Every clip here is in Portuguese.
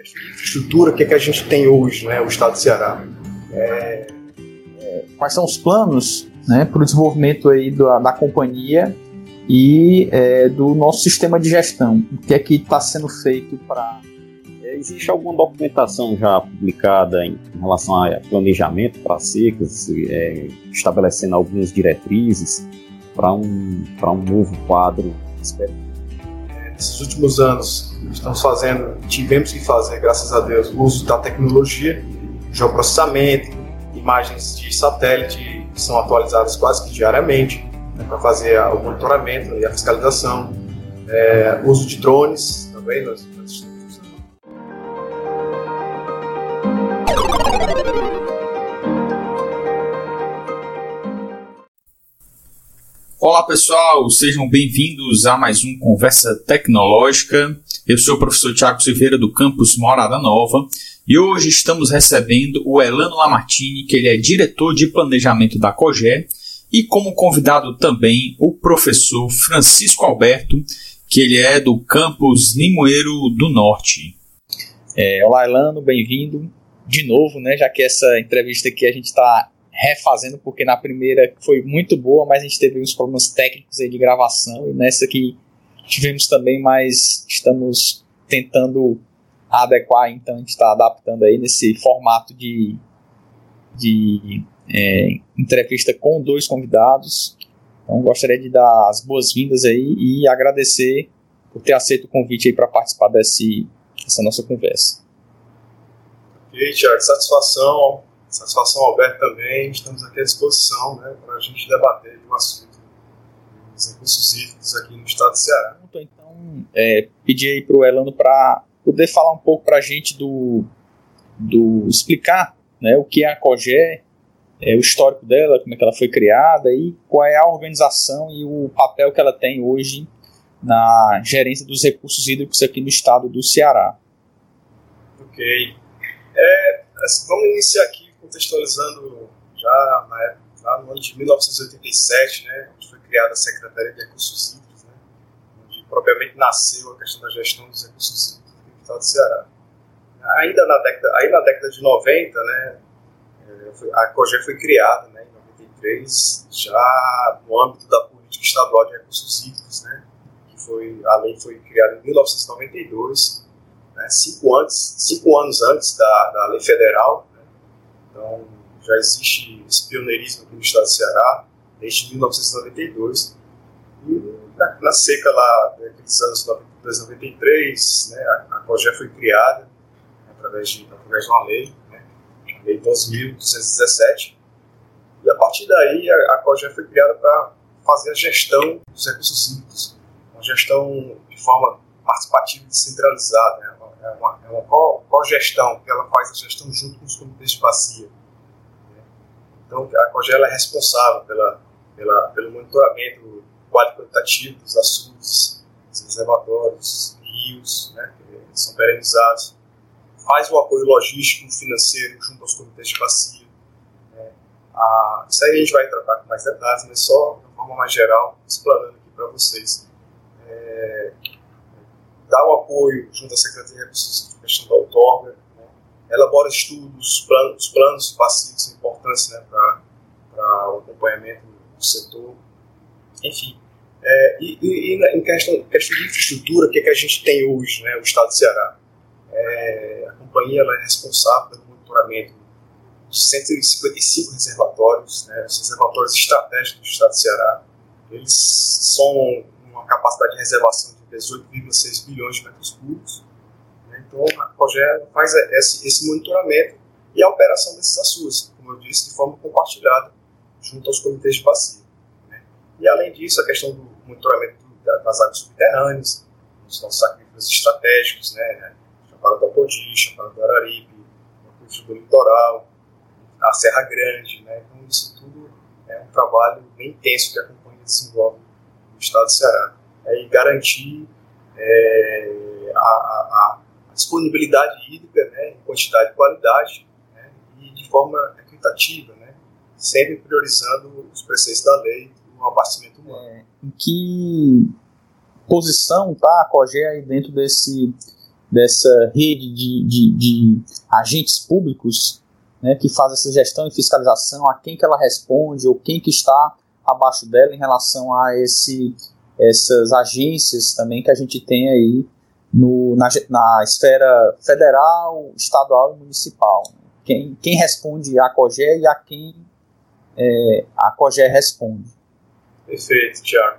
Infraestrutura, o que, é que a gente tem hoje, né, o Estado do Ceará? É... É, quais são os planos né, para o desenvolvimento aí da, da companhia e é, do nosso sistema de gestão? O que é que está sendo feito para é, Existe alguma documentação já publicada em relação a planejamento para secas, é, estabelecendo algumas diretrizes para um, um novo quadro? Nesses últimos anos, estamos fazendo, tivemos que fazer, graças a Deus, uso da tecnologia, geoprocessamento, imagens de satélite que são atualizadas quase que diariamente né, para fazer o monitoramento e a fiscalização, é, uso de drones também, nós, Olá pessoal, sejam bem-vindos a mais um Conversa Tecnológica. Eu sou o professor Tiago Silveira do campus Morada Nova e hoje estamos recebendo o Elano Lamartine, que ele é diretor de planejamento da COGÉ, e como convidado também o professor Francisco Alberto, que ele é do campus Limoeiro do Norte. É, olá Elano, bem-vindo de novo, né? Já que essa entrevista aqui a gente está refazendo, porque na primeira foi muito boa, mas a gente teve uns problemas técnicos aí de gravação, e nessa aqui tivemos também, mas estamos tentando adequar, então a gente está adaptando aí nesse formato de, de é, entrevista com dois convidados. Então gostaria de dar as boas-vindas aí e agradecer por ter aceito o convite aí para participar desse, dessa nossa conversa. E aí, Tiago, satisfação Satisfação, Alberto, também. Estamos aqui à disposição né, para a gente debater o assunto dos recursos hídricos aqui no estado do Ceará. Então, é, pedir aí para o Elano para poder falar um pouco para a gente do, do explicar né, o que é a COGÉ, é, o histórico dela, como é que ela foi criada e qual é a organização e o papel que ela tem hoje na gerência dos recursos hídricos aqui no estado do Ceará. Ok. É, assim, vamos iniciar aqui contextualizando já, na época, já no ano de 1987, né, onde foi criada a Secretaria de Recursos Hídricos, né, onde propriamente nasceu a questão da gestão dos recursos hídricos no estado do Ceará. Ainda na década, aí na década de 90, né, eh, a COGÉ foi criada né, em 93, já no âmbito da política estadual de recursos hídricos, né, que foi, a lei foi criada em 1992, né, cinco, antes, cinco anos antes da, da lei federal, então, já existe esse pioneirismo aqui no estado do Ceará desde 1992. E na, na seca lá, naqueles anos 92, 93, né, a, a COGÉ foi criada através de, através de uma lei, né, a Lei 12.217. E a partir daí, a, a COGÉ foi criada para fazer a gestão dos recursos hídricos, uma gestão de forma participativa e descentralizada. Né, é uma, é uma cogestão, que ela faz a gestão junto com os comitês de bacia. Né? Então, a COGEL é responsável pela, pela, pelo monitoramento quantitativo dos açudes, dos reservatórios, rios, né, que são perenizados, faz o apoio logístico financeiro junto aos comitês de bacia. Né? Ah, isso aí a gente vai tratar com mais detalhes, mas só de uma forma mais geral, explanando aqui para vocês. É, dá o apoio junto à Secretaria de questão da outorga, né? elabora estudos, planos, planos passivos importantes né, para o acompanhamento do setor, enfim. É, e, e, em questão, questão de infraestrutura, o que, é que a gente tem hoje, né, o Estado do Ceará? É, a companhia ela é responsável pelo monitoramento de 155 reservatórios, né, os reservatórios estratégicos do Estado do Ceará. Eles são uma capacidade de reservação de 18,6 bilhões de metros cúbicos. Né? Então, a COGÉ faz esse, monitoramento e a operação desses açudes, como eu disse, de forma compartilhada junto aos comitês de bacia. Né? E, além disso, a questão do monitoramento das águas subterrâneas, dos nossos aquíferos estratégicos, né? Chapada do Apodi, Chapada do Araripe, o aquífero do litoral, a Serra Grande. Né? Então, isso tudo é um trabalho bem intenso que a companhia desenvolve no estado do Ceará é, e garantir é, a, a, a, disponibilidade hídrica né, em quantidade e qualidade né, e de forma equitativa, né, sempre priorizando os preceitos da lei do abastecimento humano. É, em que posição está a COGE aí dentro desse, dessa rede de, de, de agentes públicos né, que faz essa gestão e fiscalização, a quem que ela responde ou quem que está abaixo dela em relação a esse, essas agências também que a gente tem aí no, na, na esfera federal, estadual e municipal. Quem, quem responde a COGE e a quem é, a COGE responde. Perfeito, Tiago.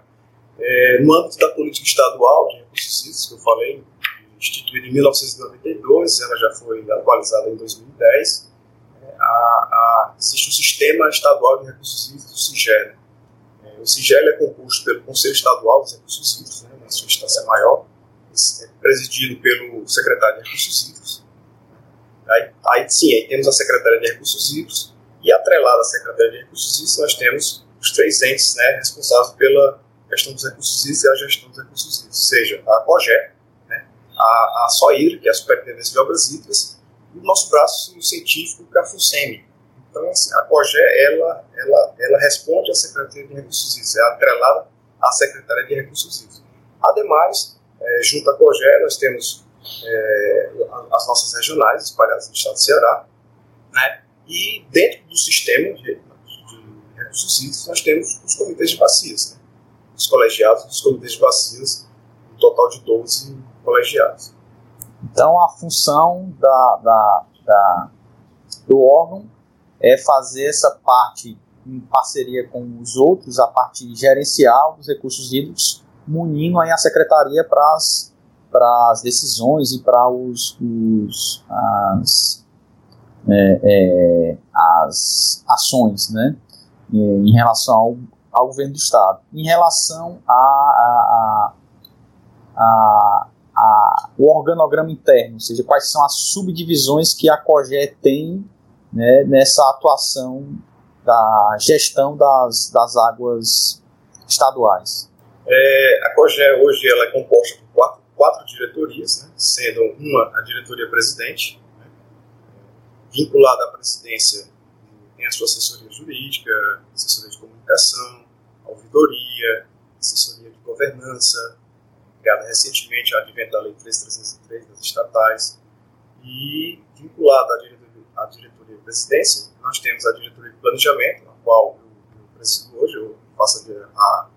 É, no âmbito da política estadual de recursos hídricos, que eu falei, instituída em 1992, ela já foi atualizada em 2010, é, a, a, existe o Sistema Estadual de Recursos Hídricos, o SIGEL. É, o SIGEL é composto pelo Conselho Estadual dos Recursos Hídricos, né, na sua instância maior, é presidido pelo secretário de Recursos Hídricos. Aí, aí sim, aí temos a Secretaria de Recursos Hídricos e atrelada à Secretaria de Recursos Hídricos nós temos os três entes né, responsáveis pela gestão dos recursos hídricos e a gestão dos recursos hídricos, seja a COGE, né, a, a SOIDRE, que é a Superintendência de Obras Hídricas, e o nosso braço científico, que é a. Então, assim, a COGE, ela, ela, responde à Secretaria de Recursos Hídricos, é atrelada à Secretaria de Recursos Hídricos. Ademais, é, junto à COGE, nós temos é, as nossas regionais espalhadas no estado do Ceará, né? e dentro do sistema de, de recursos hídricos nós temos os comitês de bacias, né? os colegiados dos comitês de bacias, um total de 12 colegiados. Então a função da, da, da, do órgão é fazer essa parte em parceria com os outros, a parte gerencial dos recursos hídricos, munindo aí a secretaria para as para as decisões e para os, os as, é, é, as ações, né, em relação ao, ao governo do estado. Em relação a, a, a, o organograma interno, ou seja, quais são as subdivisões que a COGE tem né, nessa atuação da gestão das, das águas estaduais. É, a COGE hoje ela é composta por quatro, quatro diretorias, né, sendo uma a diretoria presidente, né, vinculada à presidência tem a sua assessoria jurídica, assessoria de comunicação, ouvidoria, assessoria de governança, criada recentemente a advento da Lei 3303 das estatais, e vinculada à diretoria, à diretoria de presidência, nós temos a diretoria de planejamento, a qual eu, presido hoje, eu faço a,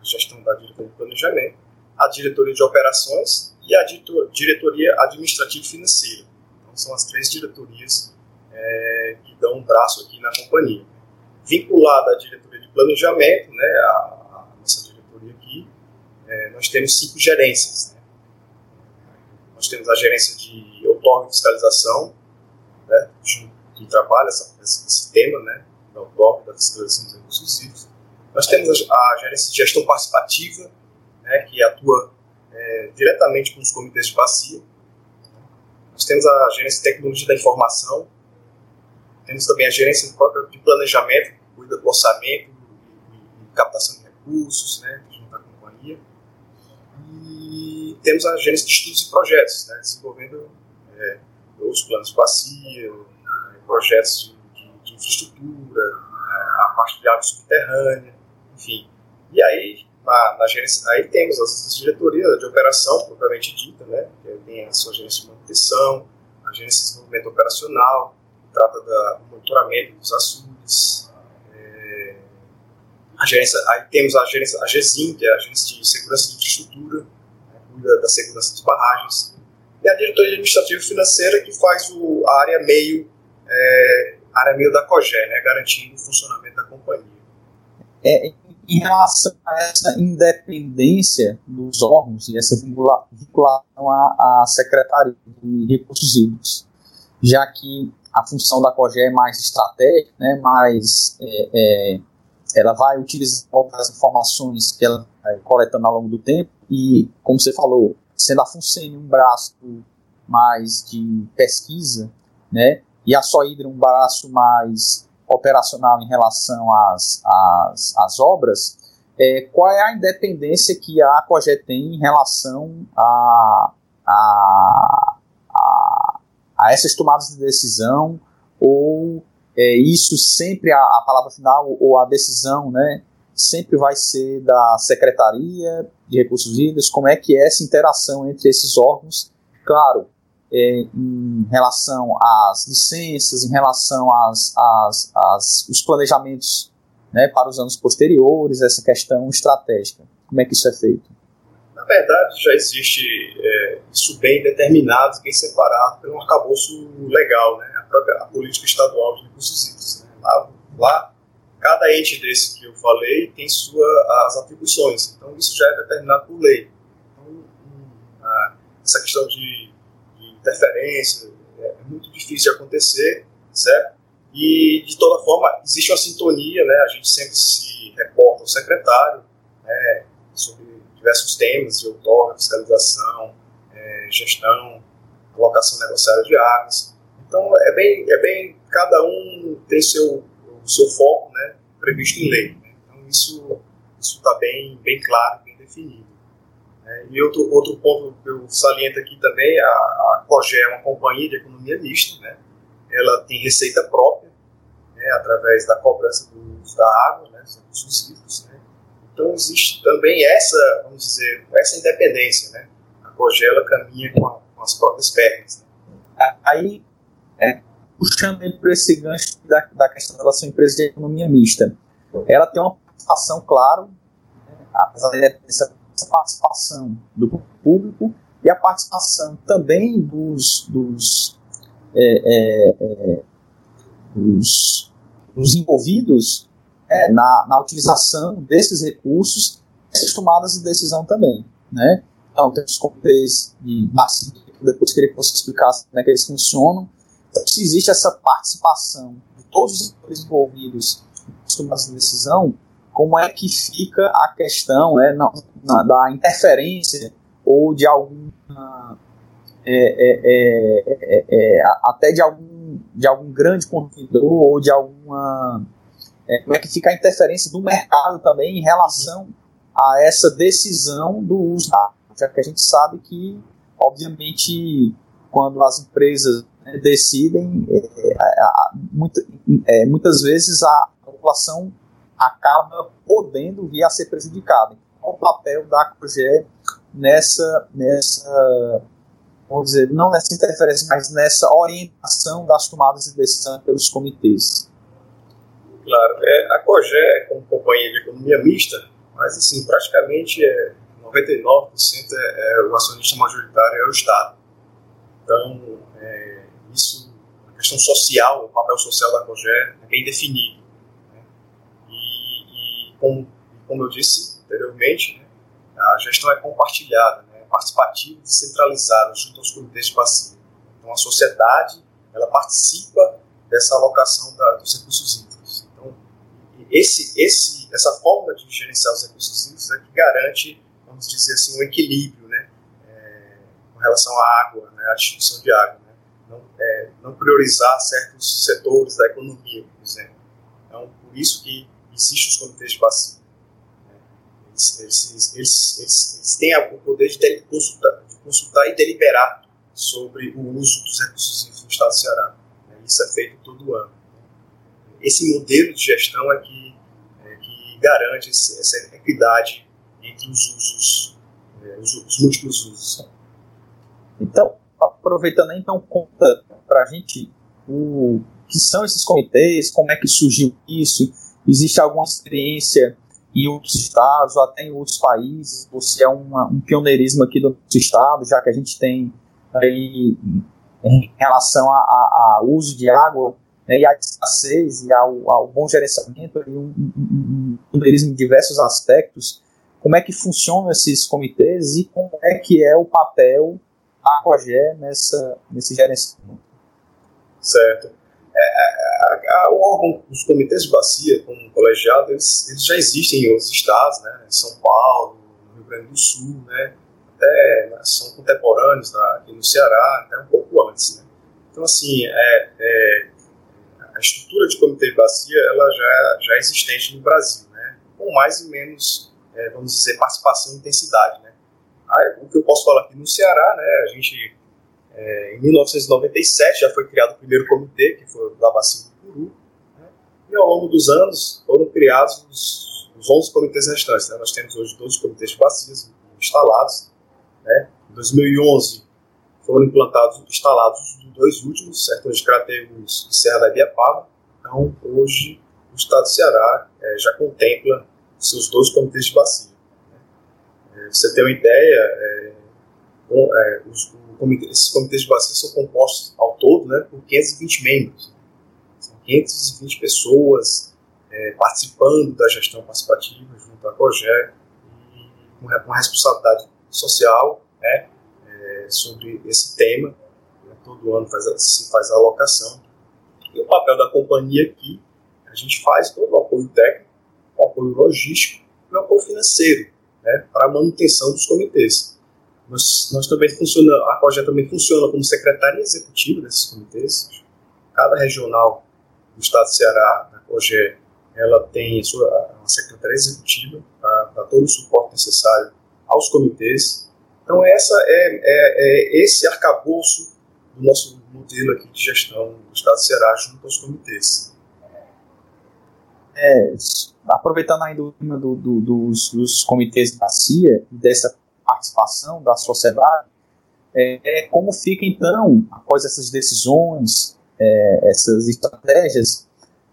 a gestão da diretoria de planejamento, a diretoria de operações e a diretoria administrativa financeira. Então, são as três diretorias é, que dão um braço aqui na companhia. Vinculada à diretoria de planejamento, né, a, a nossa diretoria aqui, é, nós temos cinco gerências. Né? Nós temos a gerência de outorga e fiscalização, né, que trabalha essa, esse, tema né, da outorga da fiscalização dos recursos hídricos. Nós temos a, a gerência de gestão participativa, né, que atua é, diretamente com os comitês de bacia. Nós temos a gerência de tecnologia da informação, temos também a gerência de planejamento, que cuida do orçamento e, captação de recursos, né, junto à companhia. E temos a gerência de estudos e projetos, né, desenvolvendo é, os planos de bacia, é, projetos de, de, infraestrutura, é, a parte de água subterrânea, enfim. E aí na, na gerência, aí temos as diretorias de operação, propriamente dita, né? Tem a sua gerência de manutenção, a gerência de desenvolvimento operacional, trata da, do monitoramento dos açudes, é, a gerência, aí temos a gerência, a GESIM, que é a gerência de segurança de infraestrutura, né, cuida da segurança das barragens, e a diretoria administrativa financeira, que faz o, a área meio, é, área meio da COGE, né, garantindo o funcionamento da companhia. É, em relação a essa independência dos órgãos e essa vinculação à, à Secretaria de Recursos Hídricos, já que a função da COGE é mais estratégica, né, mais é, é, ela vai utilizar as informações que ela vai coletando ao longo do tempo e, como você falou, sendo a FUNSEN um braço mais de pesquisa, né, e a SOIDRA um braço mais operacional em relação às, às, às obras, é, qual é a independência que a COGE tem em relação a, a, a, a essas tomadas de decisão, ou é, isso sempre, a, a, palavra final, ou a decisão, né, sempre vai ser da Secretaria de Recursos Hídricos, como é que é essa interação entre esses órgãos, claro, é, em relação às licenças, em relação às, às, às os planejamentos né, para os anos posteriores, essa questão estratégica. Como é que isso é feito? Na verdade, já existe é, isso bem determinado, bem separado pelo arcabouço legal, né, a própria a política estadual de recursos hídricos. Né. Lá, lá, cada ente desse que eu falei tem sua, as atribuições, então isso já é determinado por lei. Então, a, essa questão de, de interferência é muito difícil de acontecer, certo? E, de toda forma, existe uma sintonia, né? A gente sempre se reporta ao secretário né, sobre diversos temas de outorga, fiscalização, é, gestão, alocação negociada de águas. Então, é bem, é bem cada um tem seu, o seu foco previsto em lei. Né? Então, isso está bem, bem claro, bem definido. É, e outro, outro ponto que eu saliento aqui também, a, a COGE é uma companhia de economia mista, né? ela tem receita própria, né, através da cobrança do uso da água, né, dos recursos. Né. Então existe também essa, vamos dizer, essa independência. Né. A Cogela caminha com, a, com as próprias pernas. Né. Aí, é, puxando para esse gancho da, da questão da sua empresa de economia mista, ela tem uma participação, claro, né, apesar dessa participação do público e a participação também dos, dos é, é, é, os, os envolvidos é, na, na utilização desses recursos, essas tomadas de decisão também. Né? Então, tem os comitês de depois queria que você explicasse como é que eles funcionam. Então, se existe essa participação de todos os atores envolvidos de decisão, como é que fica a questão é, na, na, da interferência ou de alguma é, é, é, é, até de algum, de algum grande consumidor ou de alguma. como é que fica a interferência do mercado também em relação a essa decisão do uso da já que a gente sabe que, obviamente, quando as empresas decidem, muita, muitas vezes a população acaba podendo vir a ser prejudicada. Qual o papel da COGE nessa, nessa vamos dizer, não nessa interferência, mas nessa orientação das tomadas de decisão pelos comitês. Claro, é, a COGE é como companhia de economia mista, mas assim, praticamente é 99% é, é, o acionista majoritário é o Estado. Então, é, isso, a questão social, o papel social da COGE é bem definido. Né? E, e como, como eu disse anteriormente, né, a gestão é compartilhada. Né? participativa e descentralizada junto aos comitês de bacia. Então, a sociedade ela participa dessa alocação da, dos recursos hídricos. Então, esse, esse, essa forma de gerenciar os recursos hídricos é que garante, vamos dizer assim, um equilíbrio né, é, com relação à água, né, à distribuição de água. Né, não, é, não priorizar certos setores da economia, por exemplo. Então, por isso que existem os comitês de bacia. Eles, eles, eles, eles, têm o poder de consultar, de consultar e deliberar sobre o uso dos recursos no estado do Ceará. Né? Isso é feito todo ano. Esse modelo de gestão é que, é que garante essa equidade entre os usos, é, os, os, múltiplos usos. Então, aproveitando então, conta para a gente o que são esses comitês, como é que surgiu isso, existe alguma experiência em outros estados ou até em outros países. Você é uma, um pioneirismo aqui do nosso estado, já que a gente tem aí em relação ao uso de água né, e à escassez e ao, ao bom gerenciamento, um, um, pioneirismo em diversos aspectos. Como é que funcionam esses comitês e como é que é o papel da COGE nessa, nesse gerenciamento? Certo. É, é, a, a, o órgão, os comitês de bacia, como colegiado, eles, eles já existem em outros estados, né? Em São Paulo, no Rio Grande do Sul, né? Até né, são contemporâneos aqui no Ceará, até um pouco antes, né? Então, assim, é, é, a estrutura de comitê de bacia, ela já, já é existente no Brasil, né? Com mais e menos, é, vamos dizer, participação e intensidade, né? Aí, o que eu posso falar aqui no Ceará, né? A gente é, em 1997 já foi criado o primeiro comitê, que foi o da Bacia do Puru, né? e ao longo dos anos foram criados os, os 11 comitês restantes. Né? Nós temos hoje 12 comitês de bacias instalados. Né? Em 2011 foram implantados, instalados os dois últimos sertões de Crateus e Serra da Ibiapaba. Então, hoje, o Estado do Ceará é, já contempla seus dois comitês de bacia. É, você tem uma ideia, é, é, os, comitê, esses comitês de bacia são compostos ao todo né, por 520 membros. São 520 pessoas participando da gestão participativa junto à COGÉ e com uma responsabilidade social né, sobre esse tema. Né, todo ano faz, se faz a alocação. E o papel da companhia aqui, a gente faz todo o apoio técnico, o apoio logístico e o apoio financeiro né, para a manutenção dos comitês. Nós, nós também funciona, a COGÉ também funciona como secretaria executiva desses comitês. Cada regional do estado do Ceará, da COGÉ, ela tem sua, uma secretaria executiva para todo o suporte necessário aos comitês. Então, essa é, é, é esse arcabouço do nosso modelo aqui de gestão do estado do Ceará junto aos comitês. É, aproveitando ainda o tema do, do, dos, dos comitês de bacia dessa participação da sociedade, é, é, como fica então, após essas decisões, é, essas estratégias,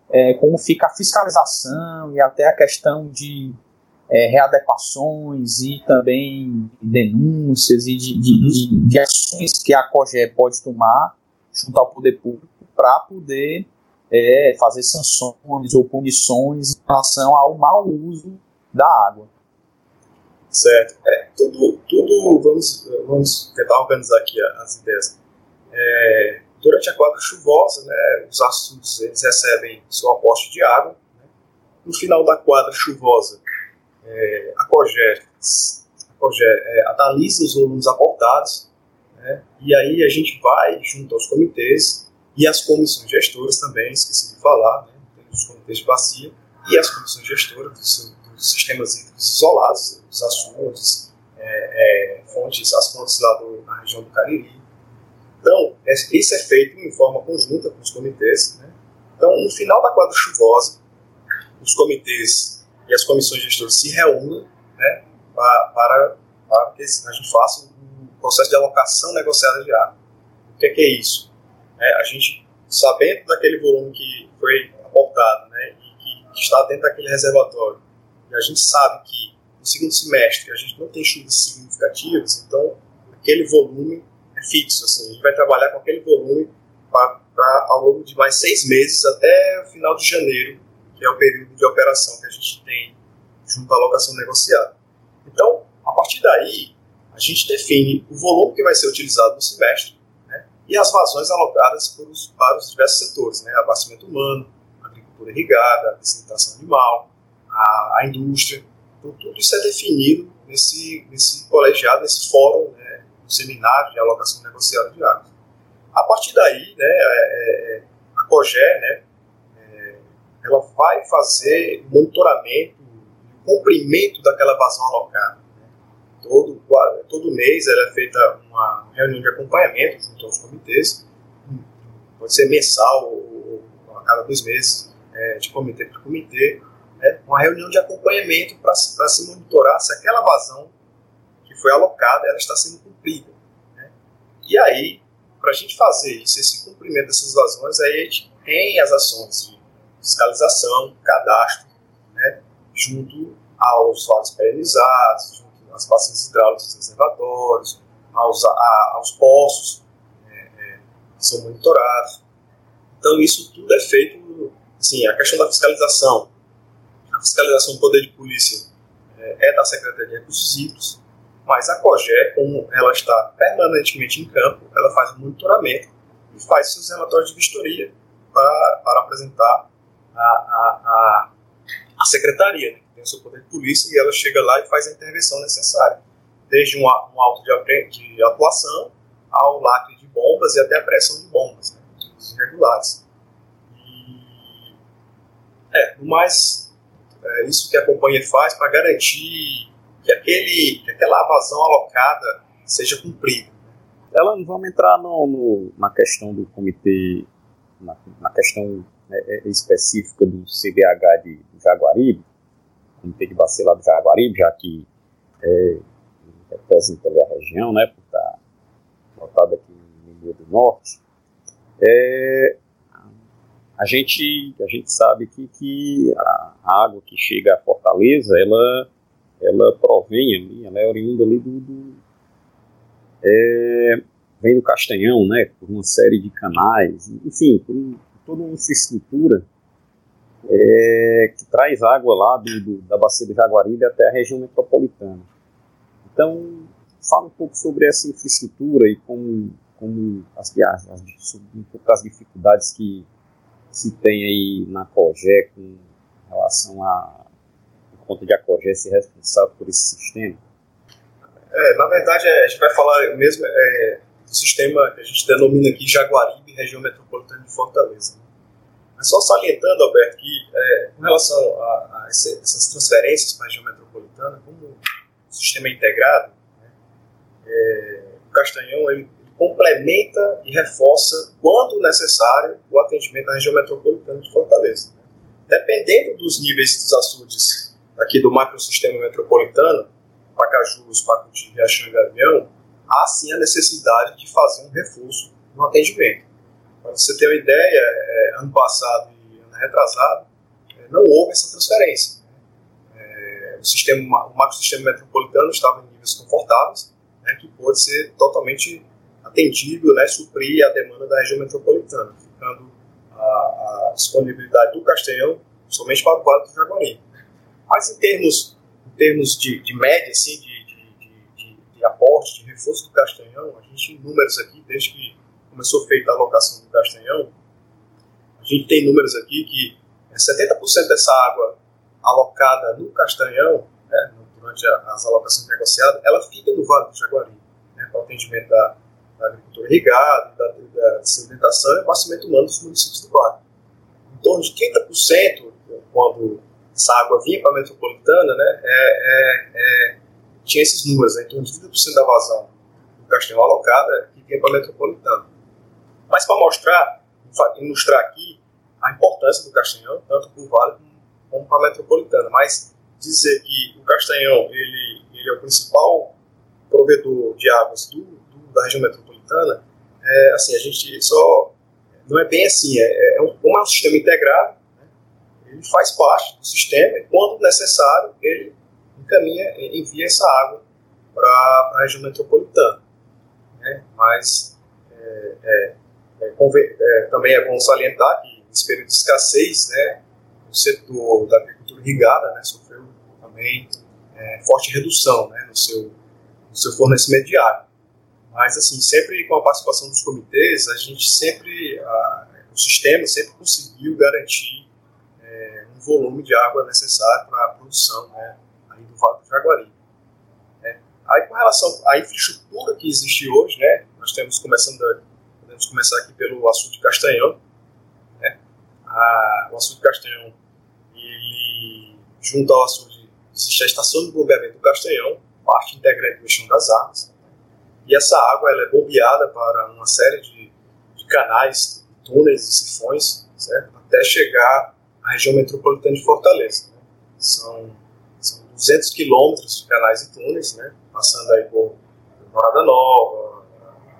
é, como fica a fiscalização e até a questão de é, readequações e também denúncias e de, de, de, de ações que a COGE pode tomar junto ao poder público para poder é, fazer sanções ou punições em relação ao mau uso da água. Certo. É, tudo, tudo vamos, vamos tentar organizar aqui as ideias. É, durante a quadra chuvosa, né, os açudes eles recebem seu aporte de água. Né? No final da quadra chuvosa, é, a COGÉ, a COGÉ é, analisa os volumes aportados, né? e aí a gente vai junto aos comitês e as comissões gestoras também, esqueci de falar, né? os comitês de bacia e as comissões gestoras dos, dos sistemas hídricos isolados, os açudes, é, é, fontes, as fontes lá do, na região do Cariri. Então, isso é feito em forma conjunta com os comitês. Né? Então, no final da quadra chuvosa, os comitês e as comissões gestoras se reúnem né, para, para, para que a gente faça um processo de alocação negociada de água. O que é, que é isso? É, a gente, sabendo daquele volume que foi aportado né, e que, está dentro daquele reservatório, e a gente sabe que no segundo semestre a gente não tem chuvas significativas, então aquele volume é fixo. Assim, a gente vai trabalhar com aquele volume para ao longo de mais seis meses até o final de janeiro, que é o período de operação que a gente tem junto à alocação negociada. Então, a partir daí, a gente define o volume que vai ser utilizado no semestre né, e as vazões alocadas para os, para os diversos setores, né, abastecimento humano, agricultura irrigada, desinfetação animal, a, a indústria. Então, tudo isso é definido nesse, nesse colegiado, nesse fórum, né, no seminário de alocação negociada de água. A partir daí, né, é, é, a COGÉ, né, é, ela vai fazer monitoramento, cumprimento daquela vazão alocada. Todo, todo mês ela é feita uma reunião de acompanhamento junto aos comitês, pode ser mensal ou, a cada dois meses, é, de comitê para comitê, né, uma reunião de acompanhamento para se monitorar se aquela vazão que foi alocada ela está sendo cumprida. Né. E aí, para a gente fazer isso, esse cumprimento dessas vazões, aí a gente tem as ações de fiscalização, cadastro, né, junto aos vasos perenizados, às bacias hidráulicas dos reservatórios, aos, a, aos poços é, é, que são monitorados. Então, isso tudo é feito, assim, a questão da fiscalização, a fiscalização do poder de polícia é, é da Secretaria de Recursos Hídricos, mas a COGÉ, como ela está permanentemente em campo, ela faz o monitoramento e faz seus relatórios de vistoria para, para apresentar a, a, a, a secretaria, né, que tem o seu poder de polícia, e ela chega lá e faz a intervenção necessária, desde um, um auto de, de atuação ao lacre de bombas e até a pressão de bombas, né, irregulares. E, é, no mais, é isso que a companhia faz para garantir que, aquele, que aquela vazão alocada seja cumprida. Ela, vamos entrar no, no, na questão do comitê, na, na questão né, é, específica do CBH de, de Jaguaribe, comitê de bacia do Jaguaribe, já que é, representa a região, né, por estar lotado aqui Rio do Norte, é, a gente, a gente sabe que, que a água que chega à Fortaleza, ela, ela provém ali, ela é oriunda ali do, do é, vem do Castanhão, né, por uma série de canais, enfim, por, por toda uma infraestrutura é, que traz água lá do, do, da bacia do Jaguaribe até a região metropolitana. Então, fala um pouco sobre essa infraestrutura e como, como as, as, as, um pouco as dificuldades que se tem aí na COGÉ com relação a conta de a COGÉ ser responsável por esse sistema? É, na verdade, é, a gente vai falar mesmo é, do sistema que a gente denomina aqui Jaguaribe, região metropolitana de Fortaleza. Mas só salientando, Alberto, que é, com relação a, a esse, essas transferências para a região metropolitana, como um sistema integrado, né, é, o Castanhão ele, complementa e reforça, quando necessário, o atendimento à região metropolitana de Fortaleza. Dependendo dos níveis dos açudes aqui do macrosistema metropolitano, Pacajus, Pacuti, Riachão e Gavião, há sim a necessidade de fazer um reforço no atendimento. Para você ter uma ideia, é, ano passado e ano retrasado, é, não houve essa transferência. É, o, sistema, o macrosistema metropolitano estava em níveis confortáveis, né, que pode ser totalmente atendido, né, suprir a demanda da região metropolitana, ficando a, a disponibilidade do Castanhão somente para o Vale do Jaguari. Mas em termos, em termos de, de média, assim, de aporte, de reforço do Castanhão, a gente tem números aqui, desde que começou feita a alocação do Castanhão, a gente tem números aqui que 70% dessa água alocada no Castanhão, né, durante as alocações negociadas, ela fica no Vale do Jaguari, né, para o atendimento da, da agricultura irrigada, da, da sedimentação e abastecimento humano dos municípios do Vale. Em torno de 30%, quando essa água vinha para a metropolitana, né, é, é, é, tinha esses números, né, de 30% da vazão do Castanhal alocada que vinha para a metropolitana. Mas para mostrar, ilustrar aqui a importância do Castanhão, tanto para o Vale como para a metropolitana, mas dizer que o Castanhão ele, ele é o principal provedor de águas do, do, da região metropolitana, é, assim, a gente só. Não é bem assim, é, é um, como é um sistema integrado, né, ele faz parte do sistema e, quando necessário, ele encaminha, envia essa água para a região metropolitana. Né, mas é, é, é, é, também é bom salientar que, nesse período de escassez, né, o setor da agricultura irrigada né, sofreu também forte redução né, no, seu, no seu fornecimento de água. Mas, assim, sempre com a participação dos comitês, a gente sempre, a, o sistema sempre conseguiu garantir é, um volume de água necessário para a produção né, do Vale do Jaguari. É. Aí, com relação à infraestrutura que existe hoje, né, nós temos começando, podemos começar aqui pelo açude Castanhão. Né, a, o açude Castanhão, ele, junto ao açude, existe a estação de bombeamento do Castanhão, parte integrante do Eixão das Águas e essa água ela é bombeada para uma série de, de canais, túneis e sifões, certo? até chegar à região metropolitana de Fortaleza. Né? São 200 quilômetros de canais e túneis, né? passando aí por Morada Nova,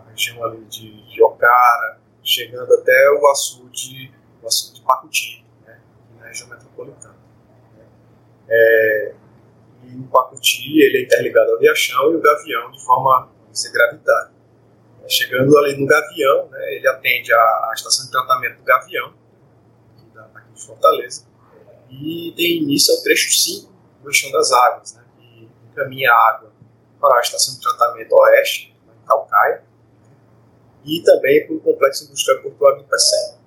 a região ali de, de Ocara, chegando até o açude, o açude de Pacuti, né? na região metropolitana. Né? É, e o Pacuti ele é interligado ao Riachão e o Gavião de forma ser gravitário. É, chegando ali no Gavião, né, ele atende à, estação de tratamento do Gavião, aqui de Fortaleza, e tem início ao trecho 5 Eixão das Águas, né, que encaminha água para a estação de tratamento oeste, em Calcaia, e também para o complexo industrial portuário de Pecém.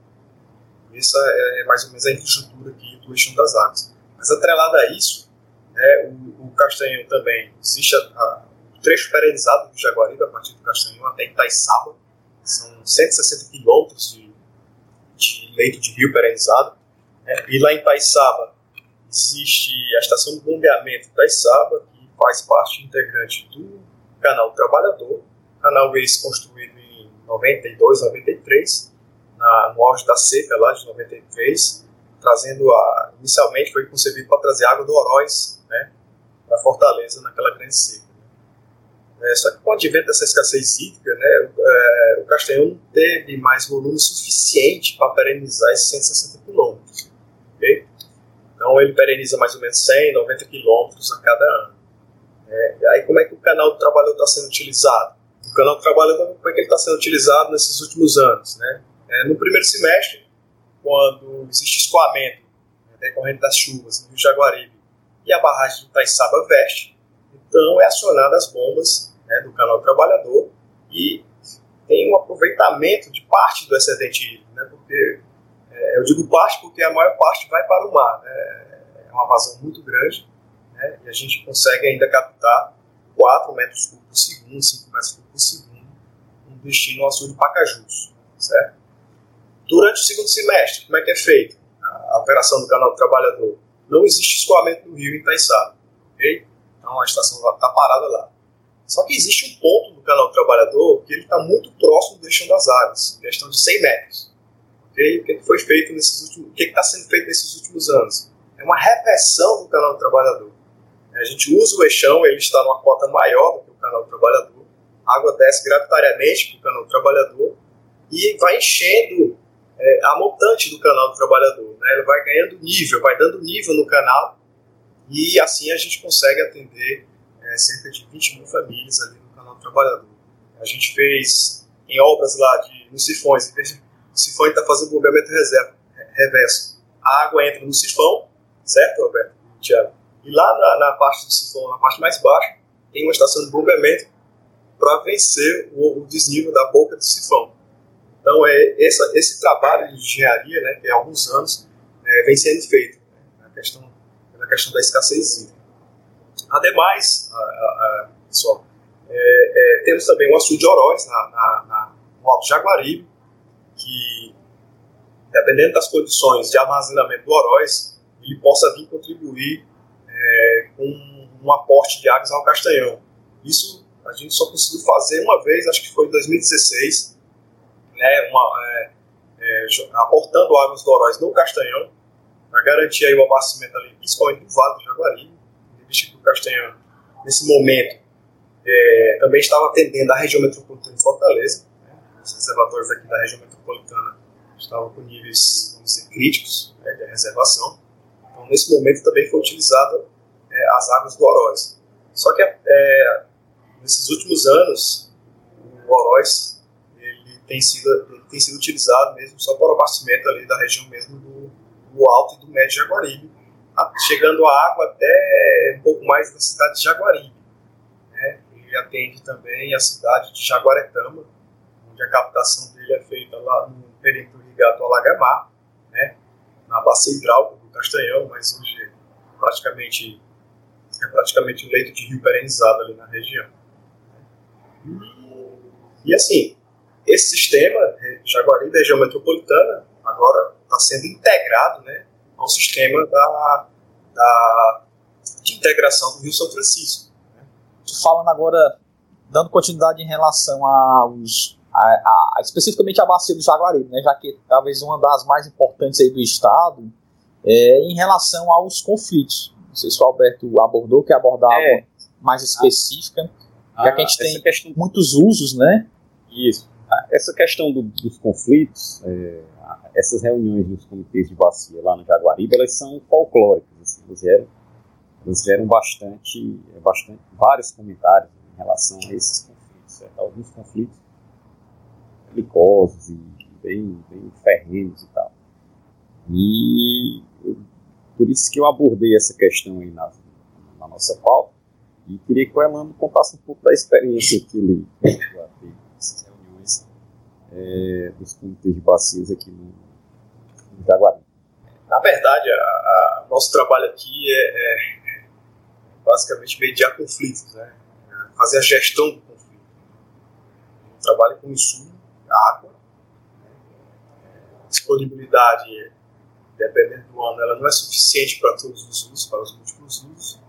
Essa é, é mais ou menos a infraestrutura aqui do Eixão das Águas. Mas atrelada a isso, né, o, o Castanhão também, existe a, a trecho perenizado do Jaguaribe, a partir do Castanhão até Itaiçaba. São 160 quilômetros de, de leito de rio perenizado. Né? E lá em Itaiçaba existe a estação de bombeamento Itaiçaba, que faz parte integrante do Canal Trabalhador. Canal esse construído em 92, 93, na, no auge da seca lá de 93, trazendo a. Inicialmente foi concebido para trazer água do Oroz né, para Fortaleza naquela grande seca. É, só que com o advento dessa escassez hídrica, né, é, o Castanhão não teve mais volume suficiente para perenizar esses 160 quilômetros. Então ele pereniza mais ou menos 100, 90 quilômetros a cada ano. É, aí como é que o canal do trabalhador está sendo utilizado? O canal do trabalhador, como é que ele está sendo utilizado nesses últimos anos? Né? É, no primeiro semestre, quando existe escoamento né, decorrente das chuvas no Rio Jaguaribe e a barragem de Itaiçaba veste, então é acionada as bombas né, do canal do trabalhador e tem um aproveitamento de parte do excedente hídrico, eu digo parte porque a maior parte vai para o mar, né, é uma vazão muito grande né, e a gente consegue ainda captar 4 metros cúbicos por segundo, 5 metros cúbicos por segundo, um destino ao sul de Pacajus, certo? Durante o segundo semestre, como é que é feito a operação do canal do trabalhador? Não existe escoamento do rio em Itaiçaba, ok? Então a estação está parada lá. Só que existe um ponto no canal do trabalhador que ele está muito próximo do eixão das águas, questão de 100 metros. Okay? O que, foi feito nesses últimos, o que está sendo feito nesses últimos anos? É uma reversão do canal do trabalhador. A gente usa o eixão, ele está numa cota maior do que o canal do trabalhador. A água desce gravitariamente para o canal do trabalhador e vai enchendo é, a montante do canal do trabalhador. Né? Ele vai ganhando nível, vai dando nível no canal e assim a gente consegue atender é, cerca de 20 mil famílias ali no canal do trabalhador. A gente fez em obras lá de, nos sifões, o sifão está fazendo bombeamento reserva, reverso. A água entra no sifão, certo, Roberto? Tiago? E lá na, na, parte do sifão, na parte mais baixa, tem uma estação de bombeamento para vencer o, o desnível da boca do sifão. Então, é, essa, esse trabalho de engenharia, né, que há alguns anos é, vem sendo feito, né, na, questão, na questão da escassez hídrica. Ademais, a, a, a, pessoal, é, é, temos também o açude de Oroz, na, na, na, no Alto Jaguaribe, que, dependendo das condições de armazenamento do Oroz, ele possa vir contribuir é, com um aporte de águas ao Castanhão. Isso a gente só conseguiu fazer uma vez, acho que foi em 2016, né, uma, é, é, aportando águas doróis no Castanhão, para garantir aí o abastecimento ali, principalmente do Vale do Jaguari, visto que o Castanhão, nesse momento, também estava atendendo a região metropolitana de Fortaleza, os reservatórios aqui da região metropolitana estavam com níveis, vamos dizer, críticos né, de reservação, então nesse momento também foi utilizada é, as águas do Oroz. Só que é, nesses últimos anos, o Oroz tem sido, tem sido utilizado mesmo só para o abastecimento ali da região mesmo do, do Alto e do Médio Jaguaribe, chegando a água até um pouco mais da cidade de Jaguaribe. Né? Ele atende também a cidade de Jaguaretama, onde a captação dele é feita lá no perímetro ligado ao Lagamar, né? na bacia hidráulica do Castanhão, mas hoje é praticamente, é praticamente um leito de rio perenizado ali na região. E, assim, esse sistema, é, Jaguaribe, região metropolitana, agora está sendo integrado né, ao sistema da, da, de integração do Rio São Francisco. Né. Falando agora, dando continuidade em relação aos a, a, especificamente a bacia do Jaguaribe, né, já que talvez uma das mais importantes aí do estado, é, em relação aos conflitos. Não sei se o Alberto abordou, que abordava é. mais específica, ah, já que a gente tem questão... muitos usos, né? Isso essa questão do, dos conflitos, é, essas reuniões dos comitês de bacia lá no Jaguaribe, elas são folclóricas, assim, elas geram, elas geram bastante, bastante, vários comentários em relação a esses conflitos, certo? alguns conflitos belicosos e bem, bem ferrenhos e tal. E por isso que eu abordei essa questão aí na, na nossa pauta e queria que o Elano contasse um pouco da experiência que ele já teve é, dos comitês de bacias aqui no, no. Na verdade, o nosso trabalho aqui é, é, basicamente mediar conflitos, né? fazer a gestão do conflito. A trabalha com insumo, água, disponibilidade, dependendo do ano, ela não é suficiente para todos os usos, para os múltiplos usos.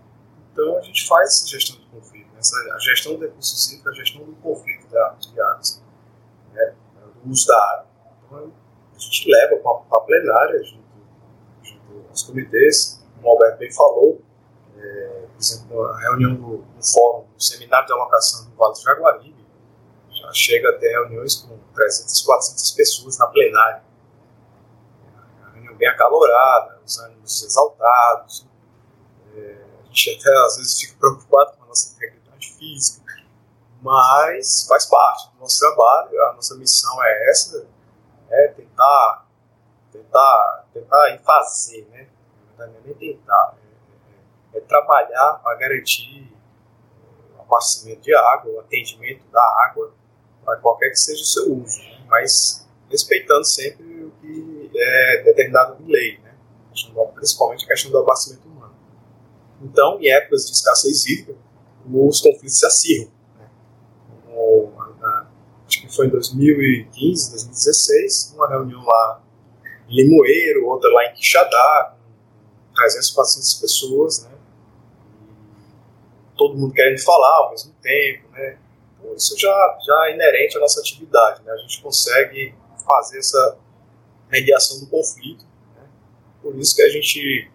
Então a gente faz essa gestão do conflito, né? a gestão do recurso hídrico, a gestão do conflito de águas. Né? uso da água. Então, a gente leva para a plenária, junto, junto aos comitês, como o Alberto bem falou, é, exemplo, a reunião do, do fórum, do seminário de alocação do Vale do Jaguaribe, chega até reuniões com 300, 400 pessoas na plenária. É uma reunião bem acalorada, os ânimos exaltados. É, a gente até às vezes fica preocupado com a nossa integridade física, mas faz parte do nosso trabalho, a nossa missão é essa, é tentar, tentar, tentar fazer, né? Não é nem tentar, é, é, é trabalhar para garantir abastecimento de água, o atendimento da água para qualquer que seja o seu uso, né? mas respeitando sempre o que é determinado em lei, né? principalmente a questão do abastecimento humano. Então, em épocas de escassez hídrica, os conflitos se acirram. Né? Como, acho que foi em 2015, 2016, uma reunião lá em Limoeiro, outra lá em Quixadá, com 300, 400 pessoas, né? todo mundo querendo falar ao mesmo tempo, né? Isso já, já é inerente à nossa atividade. Né? A gente consegue fazer essa mediação do conflito. Né? Por isso que a gente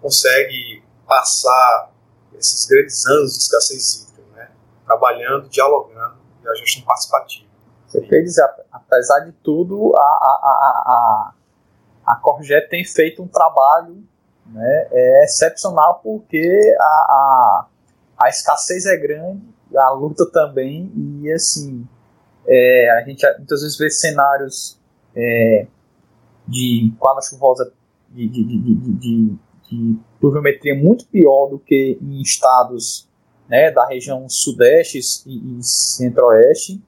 consegue passar esses grandes anos de escassez hídrica, né? trabalhando, dialogando e a gestão participativa. Você quer dizer, apesar de tudo, a, a, a, a, Corjet tem feito um trabalho né, é excepcional porque a, a, a escassez é grande a luta também, e assim, é, a gente muitas vezes vê cenários é, de quadra chuvosa de, de, de, de, pluviometria muito pior do que em estados né, da região sudeste e, e centro-oeste,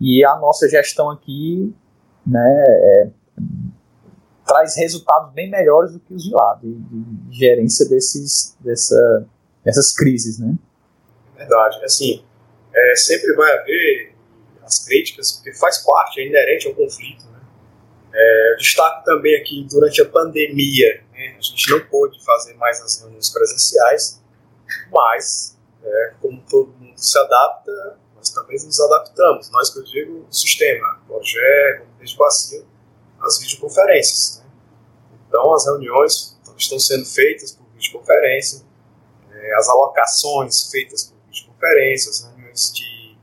e a nossa gestão aqui né, é, traz resultados bem melhores do que os de lá, de, de gerência desses, dessa, dessas crises, né? Verdade. Assim, é, sempre vai haver as críticas, porque faz parte, é inerente ao conflito. Né? É, destaco também aqui, durante a pandemia, né, a gente não pôde fazer mais as reuniões presenciais, mas, é, como todo mundo se adapta, nós também nos adaptamos. Nós, que eu digo, o sistema, projeto, desde bacia, as videoconferências. Né? Então, as reuniões estão sendo feitas por videoconferência, é, as alocações feitas por as reuniões, de,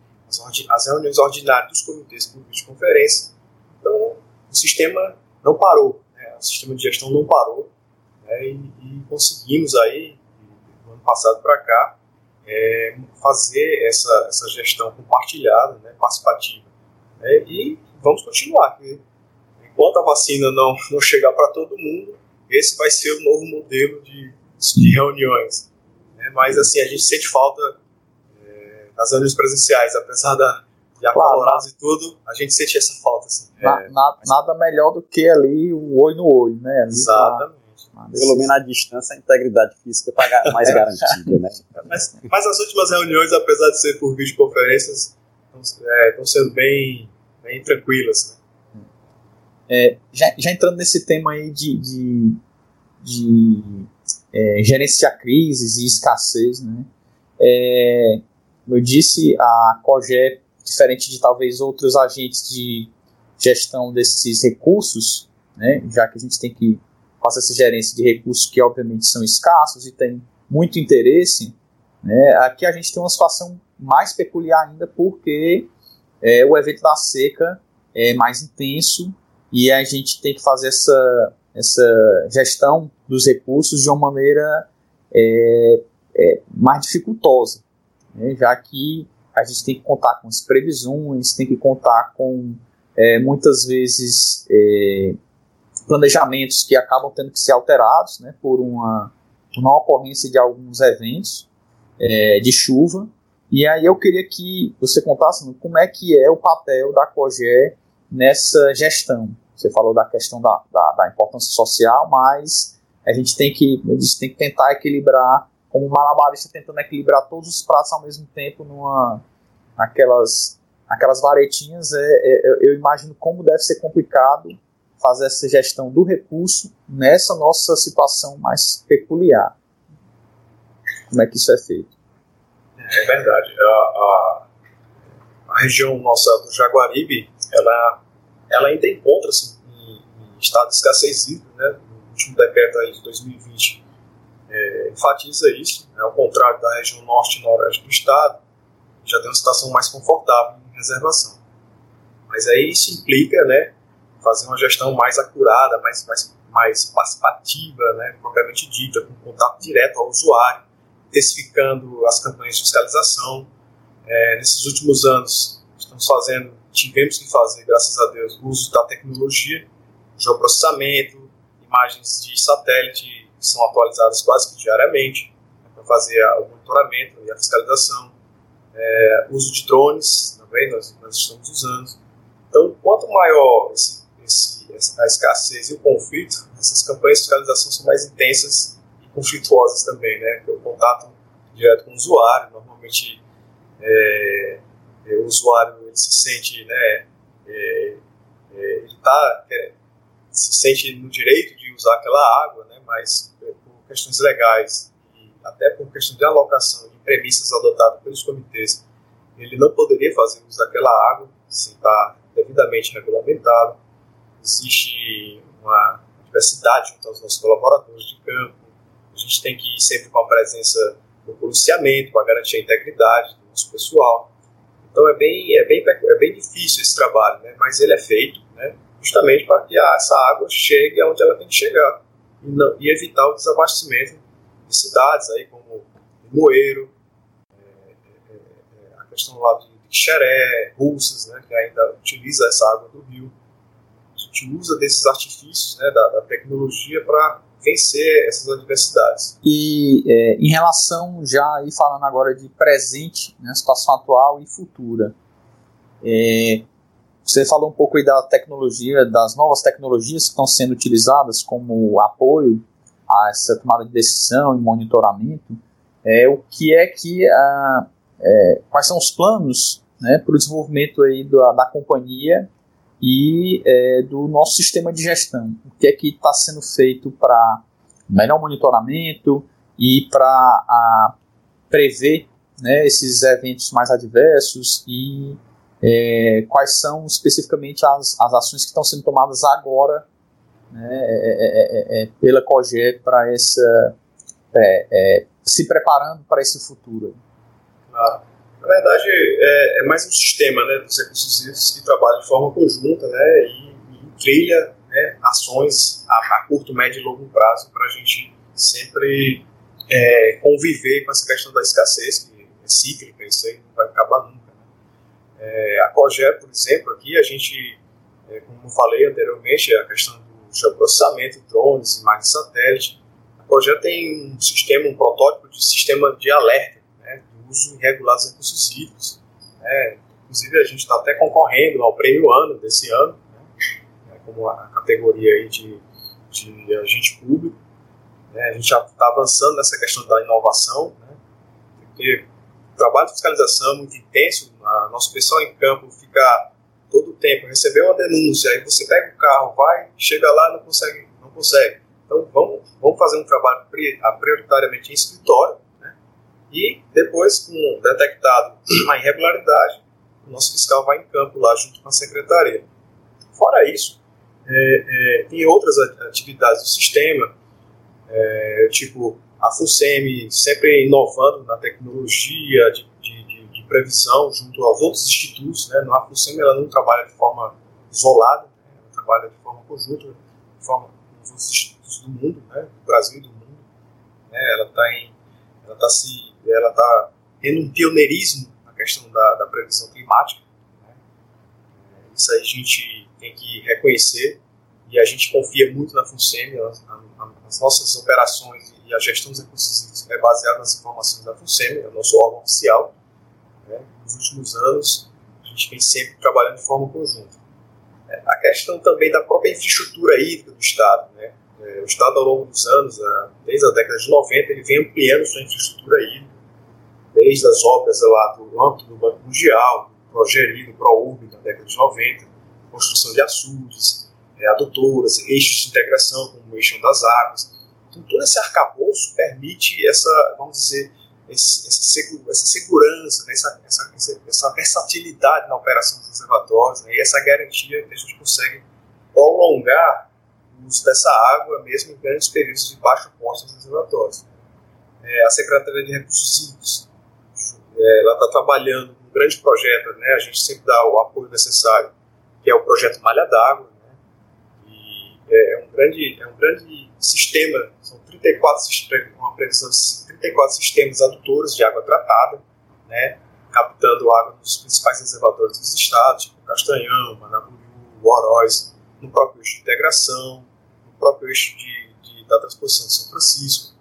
as, reuniões ordinárias dos comitês por videoconferência. Então, o sistema não parou, né? o sistema de gestão não parou, né? e, e, conseguimos aí, do ano passado para cá, é, fazer essa, essa gestão compartilhada, né? participativa. Né? E vamos continuar, enquanto a vacina não, não chegar para todo mundo, esse vai ser o novo modelo de, de reuniões. Né? Mas assim, a gente sente falta nas reuniões presenciais, apesar da, de acalorados claro. e tudo, a gente sente essa falta. Assim. Na, é, na, mas... Nada melhor do que ali o olho no olho, né? Ali Exatamente. Pra, pelo menos a distância, a integridade física está mais garantida, né? Mas, mas, as últimas reuniões, apesar de ser por videoconferências, estão é, sendo bem, bem tranquilas. Né? É, já, já, entrando nesse tema aí de, de, de é, gerenciar crises e escassez, né? É, como eu disse, a COGE, diferente de talvez outros agentes de gestão desses recursos, né, já que a gente tem que fazer essa gerência de recursos que obviamente são escassos e tem muito interesse, né, aqui a gente tem uma situação mais peculiar ainda porque é, o evento da seca é mais intenso e a gente tem que fazer essa, essa gestão dos recursos de uma maneira é, é, mais dificultosa né, já que a gente tem que contar com as previsões, tem que contar com é, muitas vezes é, planejamentos que acabam tendo que ser alterados né, por uma, uma ocorrência de alguns eventos é, de chuva. E aí eu queria que você contasse como é que é o papel da COGE nessa gestão. Você falou da questão da, da, da importância social, mas a gente tem que, a gente tem que tentar equilibrar como malabarista tentando equilibrar todos os pratos ao mesmo tempo numa aquelas aquelas varetinhas é, é, eu imagino como deve ser complicado fazer essa gestão do recurso nessa nossa situação mais peculiar. Como é que isso é feito? É verdade. A, a, a região nossa do Jaguaribe ela ela ainda encontra-se em, em estado de escassez hídrica né? No último decreto aí de 2020 é, enfatiza isso, né, ao contrário da região norte e noroeste do estado, já tem uma situação mais confortável em reservação. Mas aí isso implica né, fazer uma gestão mais acurada, mais, mais, mais participativa, né, propriamente dita, com contato direto ao usuário, intensificando as campanhas de fiscalização. É, nesses últimos anos, estamos fazendo, tivemos que fazer, graças a Deus, uso da tecnologia, geoprocessamento, imagens de satélite que são atualizadas quase que diariamente né, para fazer o monitoramento e a fiscalização. É, uso de drones também nós, nós estamos usando. Então, quanto maior esse, esse, a escassez e o conflito, essas campanhas de fiscalização são mais intensas e conflituosas também, né? Porque o contato direto com o usuário, normalmente é, é, o usuário ele se sente, né, é, é ele tá, é, se sente no direito de usar aquela água, né, mas é, por questões legais e até por questão de alocação de premissas adotadas pelos comitês, ele não poderia fazer uso daquela água sem estar devidamente regulamentado. Existe uma diversidade junto aos nossos colaboradores de campo. A gente tem que ir sempre com a presença do policiamento para garantir a integridade do nosso pessoal. Então é bem, é bem, é bem difícil esse trabalho, né? mas ele é feito? Justamente para que essa água chegue aonde ela tem que chegar e, não, e evitar o desabastecimento de cidades aí como Moeiro, é, é, é, a questão lá de Xeré, Russas, né, que ainda utiliza essa água do rio. A gente usa desses artifícios né, da, da tecnologia para vencer essas adversidades. E é, em relação, já aí falando agora de presente, né, situação atual e futura, é, você falou um pouco aí da tecnologia, das novas tecnologias que estão sendo utilizadas como apoio a essa tomada de decisão e monitoramento. É, o que é que a, é, quais são os planos né, para o desenvolvimento aí da, da companhia e é, do nosso sistema de gestão. O que é que está sendo feito para melhor monitoramento e para prever né, esses eventos mais adversos e é, quais são especificamente as, as ações que estão sendo tomadas agora né, é, é, é pela COGE para essa se preparando para esse futuro. Claro. Na verdade, é, é, mais um sistema né, dos recursos que trabalha de forma conjunta né, e, e trilha né, ações a, a, curto, médio e longo prazo para a gente sempre é, conviver com essa questão da escassez, que é cíclica, isso aí não vai acabar nunca. Né? É, a COGE, por exemplo, aqui a gente, é, como falei anteriormente, a questão do geoprocessamento, drones, imagens satélite, a COGE tem um sistema, um protótipo de sistema de alerta uso irregular dos recursos hídricos. Né? Inclusive, a gente está até concorrendo ao prêmio ano desse ano, né? como a categoria aí de, de agente público. Né? A gente já está avançando nessa questão da inovação, né? porque o trabalho de fiscalização é muito intenso, a nosso pessoal em campo fica todo o tempo, recebeu uma denúncia, aí você pega o carro, vai, chega lá não consegue, não consegue. Então vamos, vamos fazer um trabalho prioritariamente em escritório, e depois, com detectado a irregularidade, o nosso fiscal vai em campo lá junto com a secretaria. Fora isso, é, é, tem outras atividades do sistema, é, tipo a FUNSEMI sempre inovando na tecnologia de, de, de, previsão junto aos outros institutos. Né? A FUNSEMI ela não trabalha de forma isolada, né? ela trabalha de forma conjunta, de forma com os outros institutos do mundo, né? do Brasil e do mundo. Né? Ela está tá se ela está tendo um pioneirismo na questão da, da previsão climática. Né? Isso aí a gente tem que reconhecer e a gente confia muito na FUNSEMI, as nossas operações e a gestão dos recursos é baseada nas informações da FUNSEMI, é o nosso órgão oficial. Né? Nos últimos anos, a gente vem sempre trabalhando de forma conjunta. É, a questão também da própria infraestrutura hídrica do Estado. Né? É, o Estado, ao longo dos anos, desde a década de 90, ele vem ampliando sua infraestrutura hídrica desde as obras lá do âmbito do Banco Mundial, do Progeri, do ProURB, na década de 90, construção de açudes, é, adutoras, eixos de integração, como o eixo das águas. Então, todo esse arcabouço permite essa, vamos dizer, essa, essa, segurança, né, essa, essa, essa, versatilidade na operação dos reservatórios né, e essa garantia que a gente consegue prolongar o uso dessa água mesmo em grandes períodos de baixo posto dos reservatórios. é, a Secretaria de Recursos Hídricos é, ela está trabalhando um grande projeto, né? A gente sempre dá o apoio necessário, que é o projeto Malha d'Água, né? Grande, é um grande sistema, são 34, uma previsão de 34 sistemas adutores de água tratada, né? Captando água dos principais reservatórios dos estados, tipo Castanhão, Manabuiú, Oroz, no próprio eixo de integração, no próprio eixo de, de da transposição de São Francisco.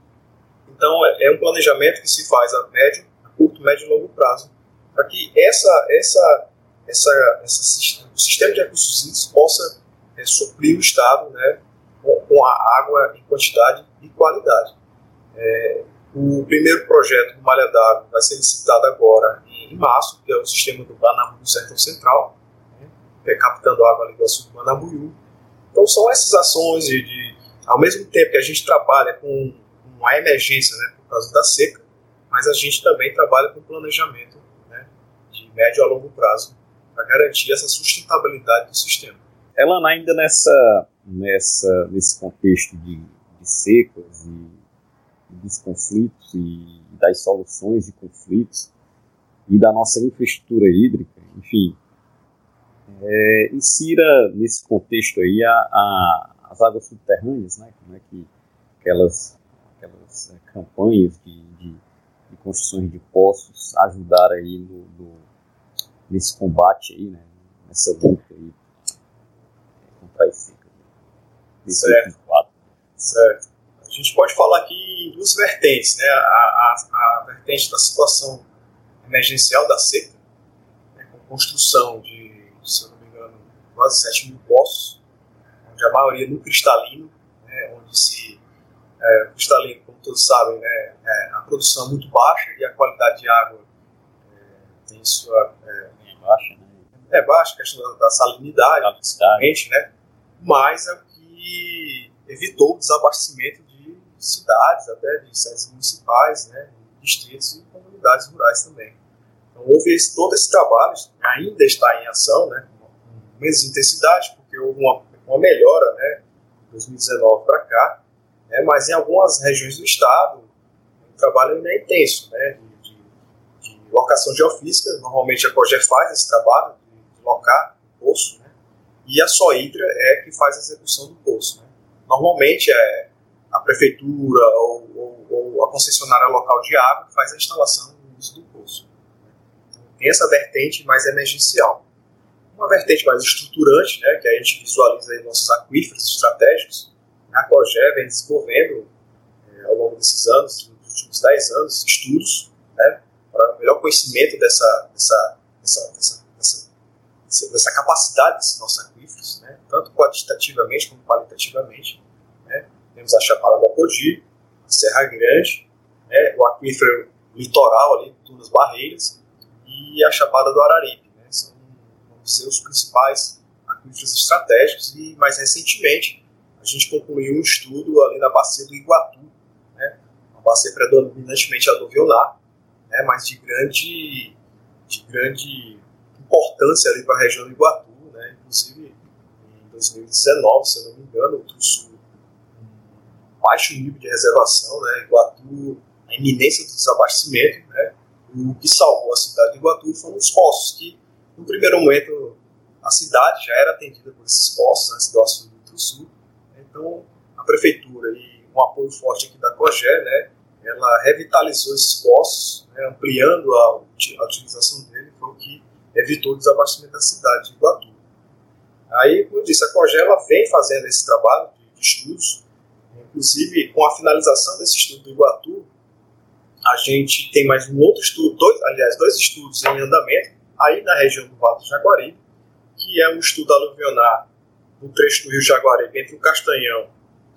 Então, é, é um planejamento que se faz a médio curto, médio e longo prazo, para que essa, essa, essa, essa, o sistema de recursos hídricos possa é, suprir o Estado né, com, a água em quantidade e qualidade. É, o primeiro projeto do Malha d'Água vai ser licitado agora em, março, que é o sistema do Banabu do Sertão Central, né, é captando água ali do sul do Manabuiú. Então são essas ações de, de, ao mesmo tempo que a gente trabalha com uma emergência né, por causa da seca, mas a gente também trabalha com planejamento né, de médio a longo prazo para garantir essa sustentabilidade do sistema. Elana, ainda nessa, nessa, nesse contexto de, de secas e dos conflitos e das soluções de conflitos e da nossa infraestrutura hídrica, enfim, é, insira nesse contexto aí a, a, as águas subterrâneas, né, como é que aquelas, aquelas é, campanhas de, de de construções de poços ajudar aí no, no, nesse combate aí, né? Nessa luta aí contra seca. Certo. certo. A gente pode falar aqui em duas vertentes, né? A, a, a vertente da situação emergencial da seca, né? com construção de, se eu não me engano, quase 7 mil poços, onde a maioria no cristalino, né? onde se é, o cristalino, como todos sabem, né, é, a produção é muito baixa e a qualidade de água é, tem sua. É, baixa, né? É baixa, a questão da, da salinidade, principalmente, né? Mas é o que evitou o desabastecimento de cidades, até de sedes municipais, né? distritos e comunidades rurais também. Então houve esse, todo esse trabalho, ainda está em ação, né? com menos intensidade, porque houve uma, uma melhora né? de 2019 para cá, né, mas em algumas regiões do estado o trabalho ainda é intenso, né, de, de, de locação geofísica, normalmente a COGE faz esse trabalho de, de locar e a Soidra é que faz a execução do poço. Né. Normalmente é a prefeitura ou, ou, ou, a concessionária local de água que faz a instalação e uso do poço. Então, tem essa vertente mais emergencial. Uma vertente mais estruturante, né, que a gente visualiza aí nossos aquíferos estratégicos, a COGE vem desenvolvendo é, ao longo desses anos, nos últimos 10 anos, estudos né, para melhor conhecimento dessa, dessa, dessa, dessa, dessa, capacidade desses nossos aquíferos, né, tanto quantitativamente como qualitativamente. Né. Temos a Chapada do Apodi, a Serra Grande, né, o aquífero litoral ali, Tunas Barreiras, e a Chapada do Araripe. Né, são, os principais aquíferos estratégicos e, mais recentemente, a gente concluiu um estudo ali na bacia do Iguatu, né, uma bacia predominantemente aluvionar, né, mas de grande, de grande importância ali para a região do Iguatu, né, inclusive em 2019, se eu não me engano, trouxe um baixo nível de reservação, né, Iguatu, a iminência do desabastecimento, né, o que salvou a cidade de Iguatu foram os poços, que no primeiro momento a cidade já era atendida por esses poços, antes do Açu do Sul, então, a prefeitura e um apoio forte aqui da COGE, né, ela revitalizou esses postos, né, ampliando a, a, utilização dele, foi o que evitou o desabastecimento da cidade de Iguatu. Aí, como eu disse, a COGE ela vem fazendo esse trabalho de, estudos, inclusive com a finalização desse estudo do Iguatu, a gente tem mais um outro estudo, dois, aliás, dois estudos em andamento, aí na região do Vale do Jaguaribe, que é um estudo aluvionar no trecho do Rio Jaguaribe, entre o Castanhão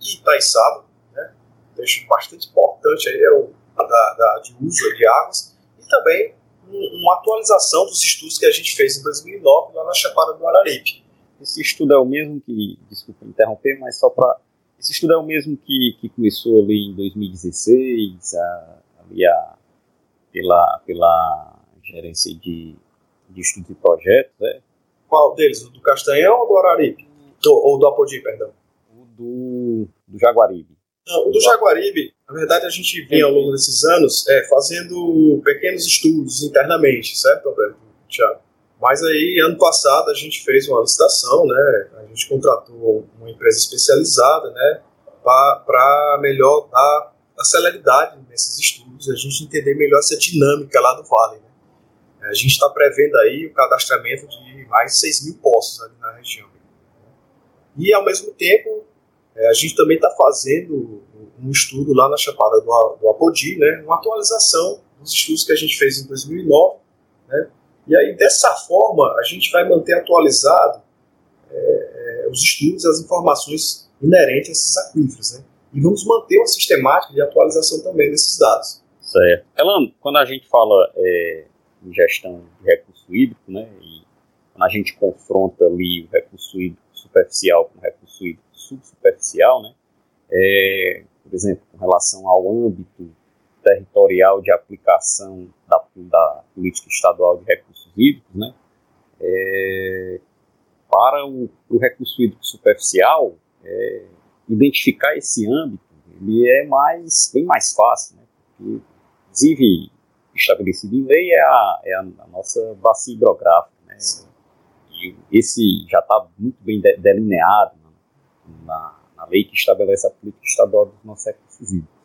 e Itaiçaba, né? um trecho bastante importante aí é o da, da, de uso de águas, e também uma atualização dos estudos que a gente fez em 2009 lá na Chapada do Araripe. Esse estudo é o mesmo que, desculpa interromper, mas só para. Esse estudo é o mesmo que, que começou ali em 2016, a, ali a, pela, pela gerência de, de estudo de projetos, né? Qual deles? O do Castanhão ou do Araripe? Do, ou do Apodi, perdão. O do, do Jaguaribe. Não, o do Jaguaribe, na verdade, a gente vinha ao longo desses anos é, fazendo pequenos estudos internamente, certo, Alberto? Tiago? Mas aí, ano passado, a gente fez uma licitação, né? A gente contratou uma empresa especializada, né? Para melhor dar a celeridade nesses estudos, a gente entender melhor essa dinâmica lá do Vale. Né? A gente está prevendo aí o cadastramento de mais de 6 mil postos ali na região. E, ao mesmo tempo, é, a gente também está fazendo um estudo lá na Chapada do, do Apodi, né? Uma atualização dos estudos que a gente fez em 2009, né? E aí, dessa forma, a gente vai manter atualizado é, é, os estudos as informações inerentes a esses aquíferos, né? E vamos manter uma sistemática de atualização também desses dados. Certo. Elano, quando a gente fala é, em gestão de recurso hídrico, né? E a gente confronta ali o recurso hídrico superficial com o recurso hídrico subsuperficial, né? É, por exemplo, com relação ao âmbito territorial de aplicação da, da política estadual de recursos hídricos, né? É, para o, o, recurso hídrico superficial, é, identificar esse âmbito ele é mais, bem mais fácil, né? Porque, inclusive, estabelecido em lei é a, é a, nossa bacia hidrográfica, né? E esse já está muito bem de, delineado na, na, lei que estabelece a política estadual dos nossos recursos hídricos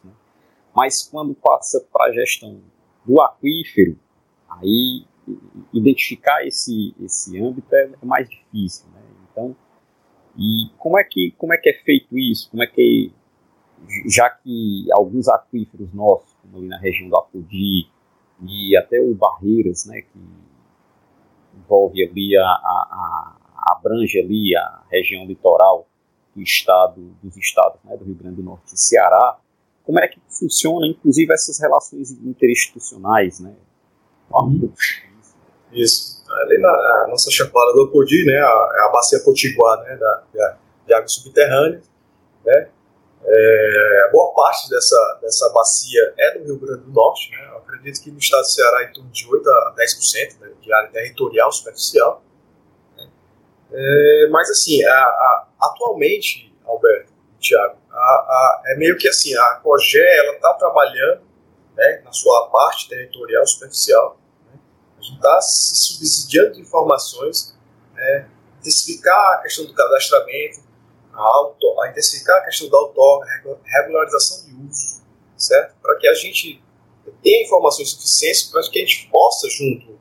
mas quando passa para a gestão do aquífero, aí identificar esse, esse âmbito é, é mais difícil. Né? Então, e como é, que, como é que é feito isso? Como é que, já que alguns aquíferos nossos, como ali na região do Apodi e até o Barreiras, né, que envolve ali a, a, a abrange ali a região litoral do estado, dos estados né, do Rio Grande do Norte e Ceará, como é que funciona, inclusive, essas relações interinstitucionais, né? Uhum. Isso. Ali na nossa chapada do Apodi, né, a, a bacia potiguar, né, da, da, de água subterrânea, né, é, boa parte dessa, dessa bacia é do Rio Grande do Norte, né, eu acredito que no estado do Ceará em torno de 8 a 10% né, de área territorial superficial, é, mas assim, a, a, atualmente, Alberto e Tiago, a, é meio que assim, a COGE ela está trabalhando né, na sua parte territorial superficial, né, a gente está se subsidiando de informações, né, intensificar a questão do cadastramento, a, auto, a intensificar a questão da auto regularização de uso, certo? Para que a gente tenha informações suficientes para que a gente possa, junto,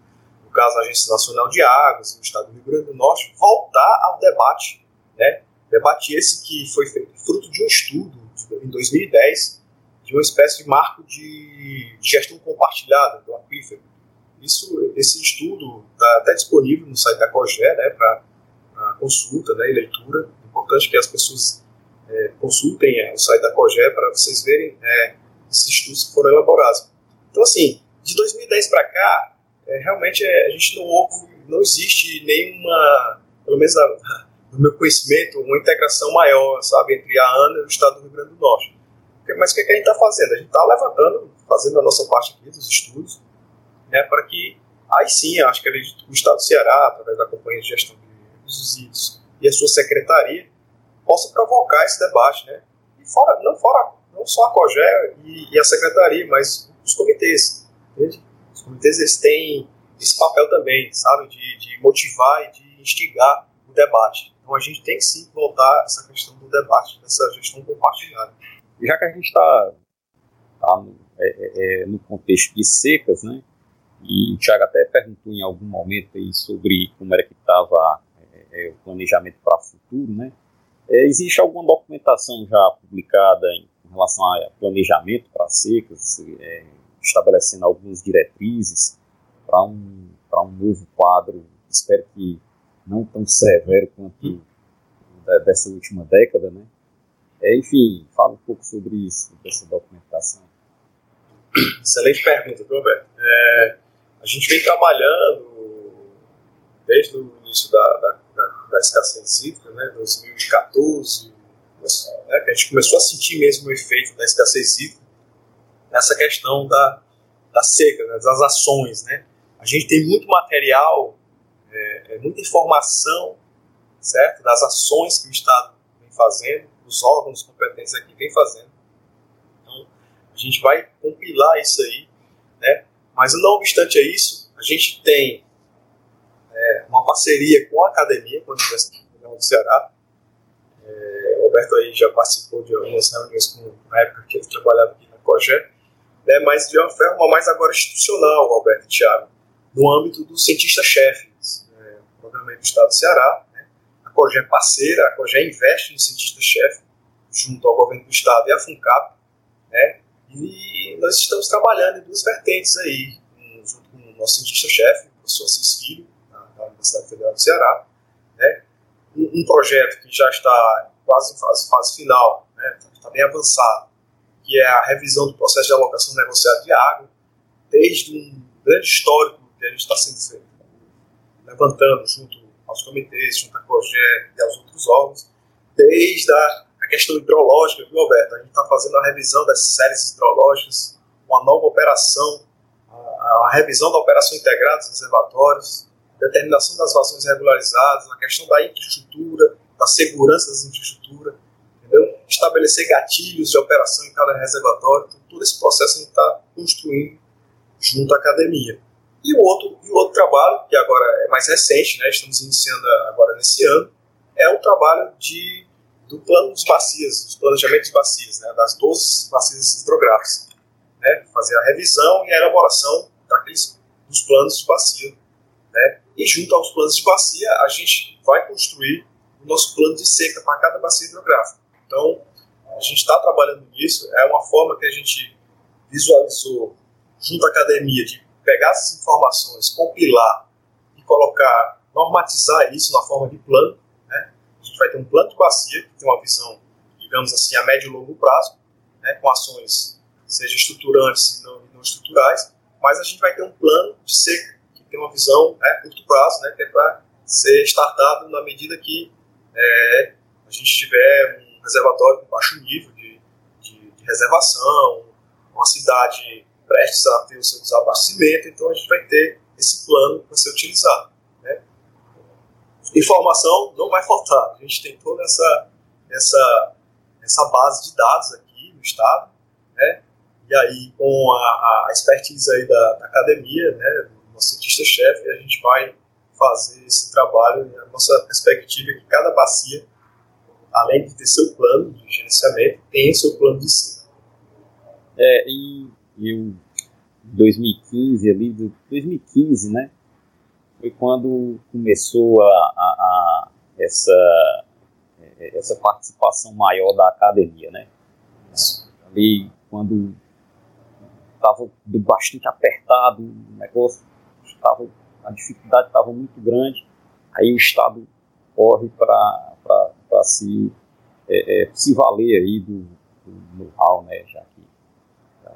no caso da Agência Nacional de Águas, no estado do Rio Grande do Norte, voltar ao debate né, Debate esse que foi feito fruto de um estudo em 2010 de uma espécie de marco de gestão compartilhada do aquífero. Isso, esse estudo está até disponível no site da COGE né, para consulta né, e leitura. É importante que as pessoas é, consultem é, o site da COGE para vocês verem é, esses estudos que foram elaborados. Então, assim, de 2010 para cá, é, realmente é, a gente não houve, não existe nenhuma, pelo menos a, do meu conhecimento, uma integração maior, sabe, entre a ANA e o Estado do Rio Grande do Norte. Mas o que, é que a gente está fazendo? A gente está levantando, fazendo a nossa parte aqui dos estudos, né, para que, aí sim, acho que o Estado do Ceará, através da Companhia de Gestão de Resíduos e a sua secretaria, possa provocar esse debate, né, e fora, não, fora, não só a COGE e, e a secretaria, mas os comitês, entende? Comitês, eles têm esse papel também, sabe, de, de motivar e de instigar o debate. Então a gente tem que sim voltar essa questão do debate, dessa gestão compartilhada. Já que a gente está tá no, é, é, é, no contexto de secas, né? E o Thiago até perguntou em algum momento aí sobre como era que estava é, é, o planejamento para o futuro, né? É, existe alguma documentação já publicada em, em relação a planejamento para secas, estabelecendo algumas diretrizes para um, um novo quadro? Espero que não tão severo quanto dessa última década, né? É, enfim, fala um pouco sobre isso, dessa documentação. Excelente pergunta, Roberto. É, a gente vem trabalhando desde o início da, da, da, da escassez hídrica, né, 2014, né, que a gente começou a sentir mesmo o efeito da escassez hídrica nessa questão da, da seca, né, das ações. Né? A gente tem muito material é, é muita informação, certo? Das ações que o Estado vem fazendo, os órgãos competentes aqui vem fazendo, gente vai compilar isso aí, né? Mas não obstante a isso, a gente tem é, uma parceria com a academia, com a Universidade Federal do Ceará. É, o Roberto aí já participou de algumas reuniões com, na época que ele trabalhava aqui na COGÉ, né? mas de uma forma mais agora institucional, Roberto e Thiago, no âmbito do cientista-chefe, é, programa do Estado do Ceará. Né? A COGÉ é parceira, a COGÉ investe no cientista-chefe, junto ao governo do Estado e à FUNCAP, né? E nós estamos trabalhando em duas vertentes aí, junto com o nosso cientista-chefe, o professor Assis Filho, da Universidade Federal do Ceará, né? Um, um, projeto que já está quase em fase, fase final, né? está bem avançado, que é a revisão do processo de alocação negociada de água, desde um grande histórico que a gente está sendo levantando junto aos comitês, junto à COGÉ e aos outros órgãos, desde a questão hidrológica, viu, Roberto? A gente está fazendo a revisão das séries hidrológicas, uma nova operação, a, a revisão da operação integrada dos reservatórios, determinação das vazões regularizadas, a questão da infraestrutura, da segurança das infraestruturas? Estabelecer gatilhos de operação em cada reservatório. Então, todo esse processo a gente está construindo junto à academia. E o outro, e o outro trabalho, que agora é mais recente, né, estamos iniciando agora nesse ano, é o trabalho de do plano de bacias, dos planejamentos bacias, né, das 12 bacias hidrográficas. Né, fazer a revisão e a elaboração daqueles, dos planos de bacia. Né, e junto aos planos de bacia, a gente vai construir o nosso plano de seca para cada bacia hidrográfica. Então, a gente está trabalhando nisso, é uma forma que a gente visualizou junto à academia de pegar essas informações, compilar e colocar, normatizar isso na forma de plano gente vai ter um plano de bacia, que tem uma visão, digamos assim, a médio e longo prazo, né, com ações, seja estruturantes e não, não, estruturais, mas a gente vai ter um plano de seca, que tem uma visão a né, curto prazo, né, que é para ser startado na medida que é, a gente tiver um reservatório com baixo nível de, de, de reservação, uma cidade prestes a ter o seu desabastecimento, então a gente vai ter esse plano para ser utilizado informação não vai faltar. A gente tem toda essa, essa, essa base de dados aqui no Estado, né? E aí, com a, a expertise aí da, da academia, né, do nosso cientista-chefe, a gente vai fazer esse trabalho. E a nossa perspectiva é que cada bacia, além de ter seu plano de gerenciamento, tenha seu plano de si. É, e, em 2015, ali, 2015, né? foi quando começou a, a, a essa, essa participação maior da academia, né? Ali, quando estava bastante apertado o negócio, estava, a dificuldade estava muito grande, aí o Estado corre para se, é, é, se valer aí do, do know-how, né, já que da,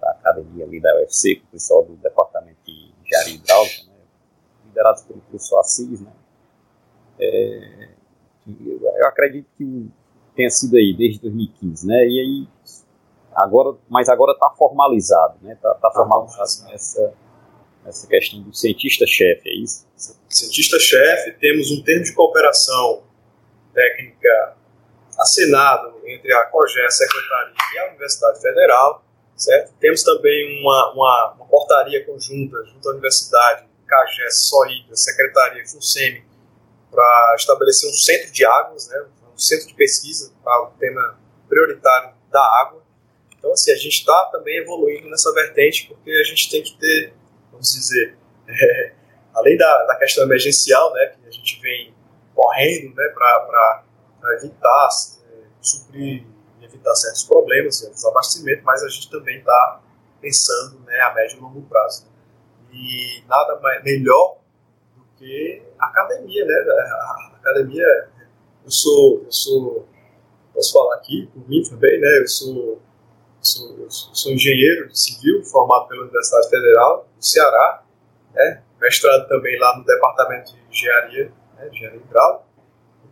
da, academia ali da UFC, com o pessoal do Departamento de Engenharia Hidráulica, liderados pelo professor Assis, né? É, eu acredito que tenha sido aí desde 2015, né? E aí agora, mas agora está formalizado, né? Está tá, formalizado essa essa questão do cientista-chefe, é isso? Cientista-chefe, temos um termo de cooperação técnica assinado entre a COGÉ, a Secretaria e a Universidade Federal, certo? Temos também uma, uma, uma portaria conjunta junto à Universidade CAGES, SOIDA, Secretaria FUNSEMI, para estabelecer um centro de águas, né, um centro de pesquisa para o tema prioritário da água. Então, assim, a gente está também evoluindo nessa vertente, porque a gente tem que ter, vamos dizer, é, além da, da questão emergencial, né, que a gente vem correndo né, para evitar, é, suprir evitar certos problemas, desabastecimento, mas a gente também está pensando né, a médio e longo prazo. E nada mais, melhor do que academia, né? A academia, eu sou, eu sou, posso falar aqui por mim também, né? Eu sou, sou, eu sou engenheiro civil formado pela Universidade Federal do Ceará, né? Mestrado também lá no Departamento de Engenharia, né? Engenharia Hidráulica.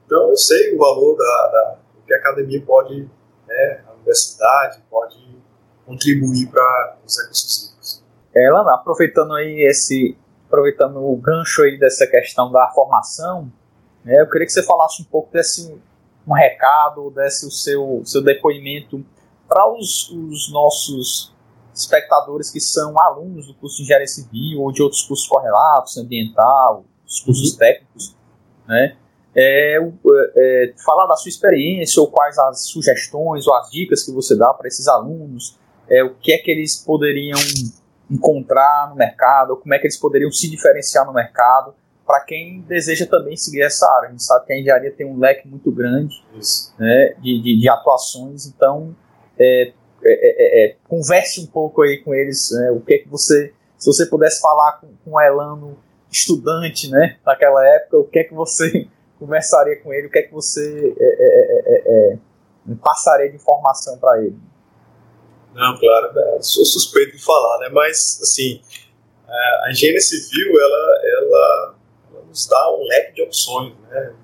Então eu sei o valor da, da do que a academia pode, né? A universidade pode contribuir para os recursos ela, aproveitando aí esse, aproveitando o gancho aí dessa questão da formação, né, eu queria que você falasse um pouco desse um recado, desse o seu, seu depoimento para os, os nossos espectadores que são alunos do curso de engenharia civil ou de outros cursos correlatos, ambiental, os cursos uhum. técnicos, né? É, é, falar da sua experiência ou quais as sugestões ou as dicas que você dá para esses alunos, é, o que é que eles poderiam encontrar no mercado, como é que eles poderiam se diferenciar no mercado, para quem deseja também seguir essa área. A gente sabe que a engenharia tem um leque muito grande né, de, de, de, atuações, então é, é, é, é, converse um pouco aí com eles, né, o que é que você, se você pudesse falar com, com o Elano, estudante, né, naquela época, o que é que você conversaria com ele, o que é que você é, passaria de informação para ele? Não, claro, né, sou suspeito de falar, né, mas, assim, a engenharia civil, ela, ela, ela nos dá um leque de opções, né,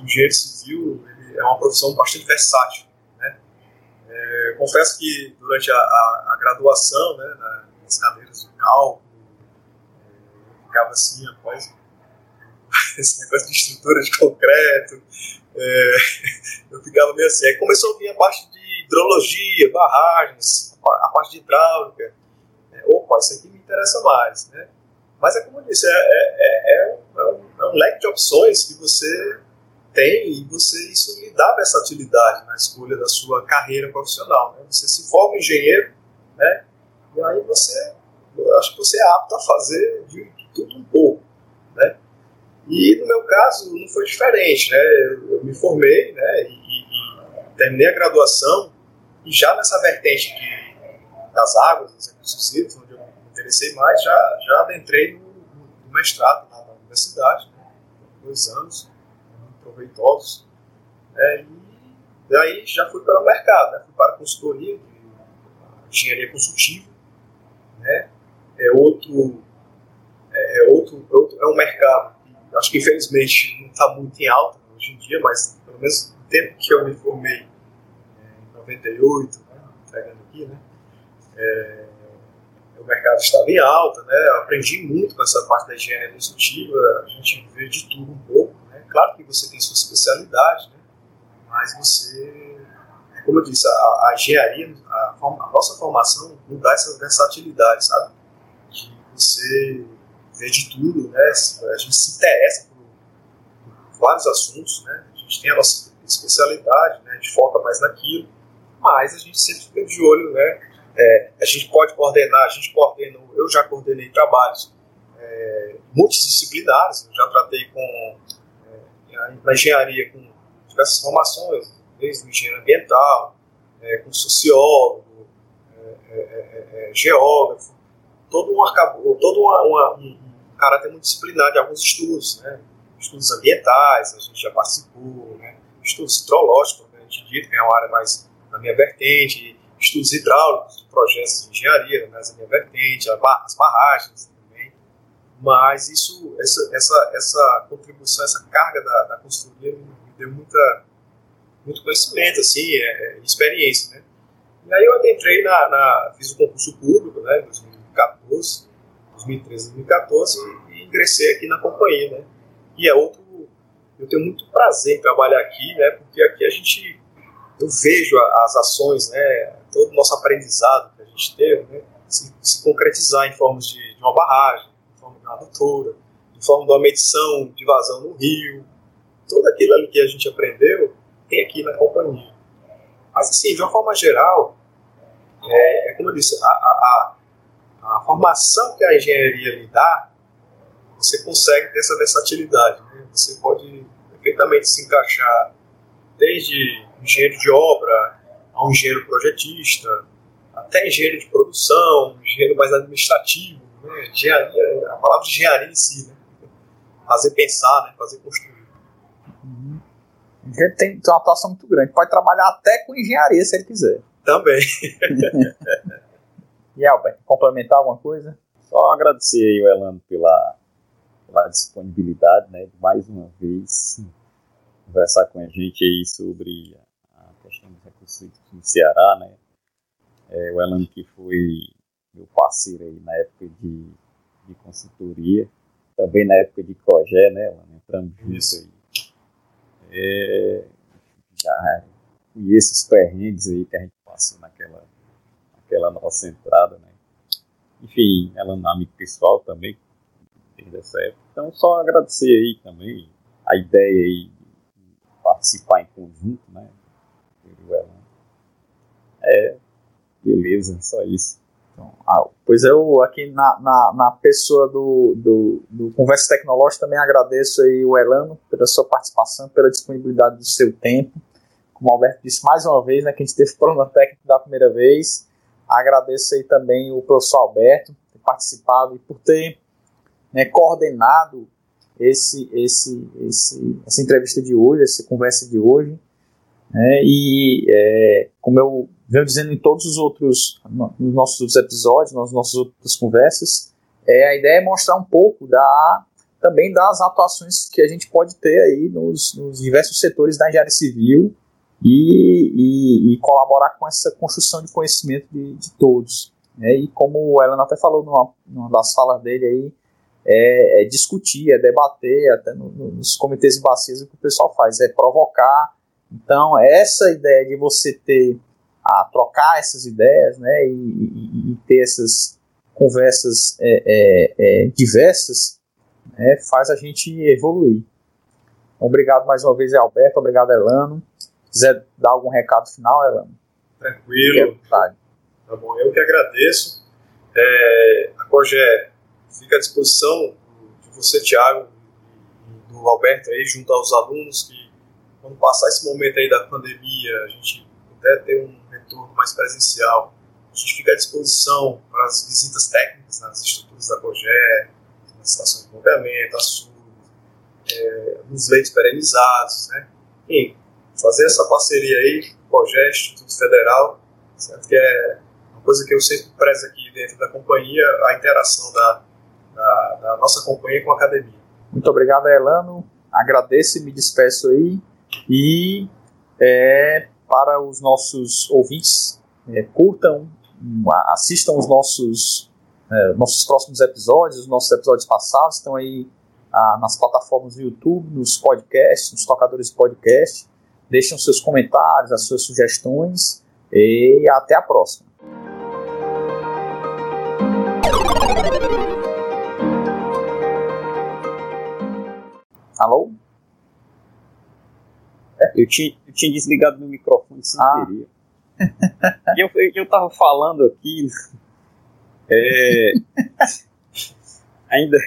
o engenheiro civil é uma profissão bastante versátil, é, confesso que durante a, a, a graduação, né, nas cadeiras de cálculo, é, ficava assim, após esse negócio de estrutura de concreto, é, eu ficava meio assim. Aí começou a vir a parte de hidrologia, barragens, a, parte de hidráulica. É, opa, isso aqui me interessa mais, né? Mas é como eu disse, é, é, é, um, é um leque de opções que você tem e você isso lhe dá versatilidade na escolha da sua carreira profissional. Né? Você se forma engenheiro, né? E aí você, eu acho que você é apto a fazer de tudo um pouco, né? E no meu caso não foi diferente, né? Eu, me formei, né? E, e, terminei a graduação e já nessa vertente de, das águas, dos recursos hídricos, onde eu me interessei mais, já já adentrei no, no mestrado na, na universidade, né? dois anos proveitosos. Né, e daí já fui para o mercado, né, fui para a consultoria de engenharia consultiva. Né, é, outro, é, outro, é outro, é um mercado que acho que infelizmente não está muito em alta hoje em dia, mas pelo menos no tempo que eu me formei, é, em 98, né, pegando aqui, né, é, o mercado estava em alta, né? Eu aprendi muito com essa parte da engenharia consultiva, a gente vê de tudo um pouco, Claro que você tem sua especialidade, né? mas você, é como eu disse, a, a engenharia, a, a, nossa formação não dá essa versatilidade, sabe? De você ver de tudo, né? A gente se interessa por, vários assuntos, né? A gente tem a nossa especialidade, né? A gente foca mais naquilo, mas a gente sempre fica de olho, né? É, a gente pode coordenar, a gente coordena, eu já coordenei trabalhos é, multidisciplinares, eu já tratei com na engenharia com diversas formações, desde o engenheiro ambiental, é, com sociólogo, é, é, é, é geógrafo, todo um, arcabou, todo uma, uma, um, caráter multidisciplinar de alguns estudos, né? estudos ambientais, a gente já participou, né? estudos hidrológicos, a gente dito, que é uma área mais na minha vertente, estudos hidráulicos projetos de engenharia, mais na minha vertente, as barragens, mas isso, essa, essa, essa contribuição, essa carga da, da consultoria me, deu muita, muito conhecimento, assim, é, é, experiência, né? E aí eu adentrei na, na, fiz o concurso público, né, em 2014, 2013, 2014, e ingressei aqui na companhia, né? E é outro, eu tenho muito prazer em trabalhar aqui, né, porque aqui a gente, eu vejo as ações, né, todo o nosso aprendizado que a gente teve, né, se, se concretizar em formas de, de uma barragem, na adutora, de forma de uma medição de vazão no rio, tudo aquilo ali que a gente aprendeu tem aqui na companhia. Mas assim, de uma forma geral, é, é como eu disse, a, a, a, formação que a engenharia lhe dá, você consegue ter essa versatilidade. Né? Você pode perfeitamente se encaixar desde engenheiro de obra a um engenheiro projetista, até engenheiro de produção, engenheiro mais administrativo, né? Engenharia, a palavra engenharia em si, né? Fazer pensar, né? Fazer construir. Uhum. Ele tem, tem uma atuação muito grande. Pode trabalhar até com engenharia se ele quiser. Também. e Albert, complementar alguma coisa? Só agradecer aí o Elano pela, pela disponibilidade, né? Mais uma vez, conversar com a gente aí sobre a questão dos recursos no Ceará, né? É, o Elano que foi meu parceiro aí na época de, de consultoria, também na época de Cogé, né? Entramos juntos aí. É, já conheço os perrengues aí que a gente passou naquela, naquela nossa entrada, né? Enfim, ela é amigo pessoal também, desde essa época. Então, só agradecer aí também a ideia aí de participar em conjunto, né? É, beleza, só isso. Então, ah, pois eu, aqui na, na, na pessoa do, do, do, Conversa Tecnológica, também agradeço aí o Elano pela sua participação, pela disponibilidade do seu tempo. Como o Alberto disse mais uma vez, né, que a gente teve problema técnico da primeira vez. Agradeço aí também o professor Alberto por ter participado e por ter né, coordenado esse, esse, esse, essa entrevista de hoje, essa conversa de hoje. Né, e é, como eu venho dizendo em todos os outros, nos nossos outros episódios, nas nossas outras conversas, é, a ideia é mostrar um pouco da também das atuações que a gente pode ter aí nos, nos diversos setores da engenharia civil e, e, e, colaborar com essa construção de conhecimento de, de todos. Né? E como o Elan até falou numa, numa das falas dele aí, é, é discutir, é debater, até no, nos comitês de bacias o que o pessoal faz, é provocar. Então, essa ideia de você ter a trocar essas ideias né, e, e, e ter essas conversas é, é, é, diversas né, faz a gente evoluir. Obrigado mais uma vez, Alberto. Obrigado, Elano. Se quiser dar algum recado final, Elano. Tranquilo. Tá bom, eu que agradeço. É, a COGE fica à disposição de você, Tiago, do Alberto aí, junto aos alunos, que quando passar esse momento aí da pandemia, a gente puder ter um retorno mais presencial, a gente fica à disposição para as visitas técnicas nas estruturas da COGE, nas estações de bombeamento, açude, é, nos leitos perenizados, né? E fazer essa parceria aí, COGE, Instituto Federal, certo? que é uma coisa que eu sempre prezo aqui dentro da companhia, a interação da, da, da nossa companhia com a academia. Muito obrigado, Elano. Agradeço e me despeço aí. E é, para os nossos ouvintes. É, curtam, assistam os nossos, é, nossos próximos episódios, os nossos episódios passados estão aí ah, nas plataformas do YouTube, nos podcasts, nos tocadores de podcast. Deixem seus comentários, as suas sugestões e até a próxima. Alô? Eu tinha, eu tinha desligado meu microfone sem ah. querer. e eu, eu tava falando aqui. É, ainda.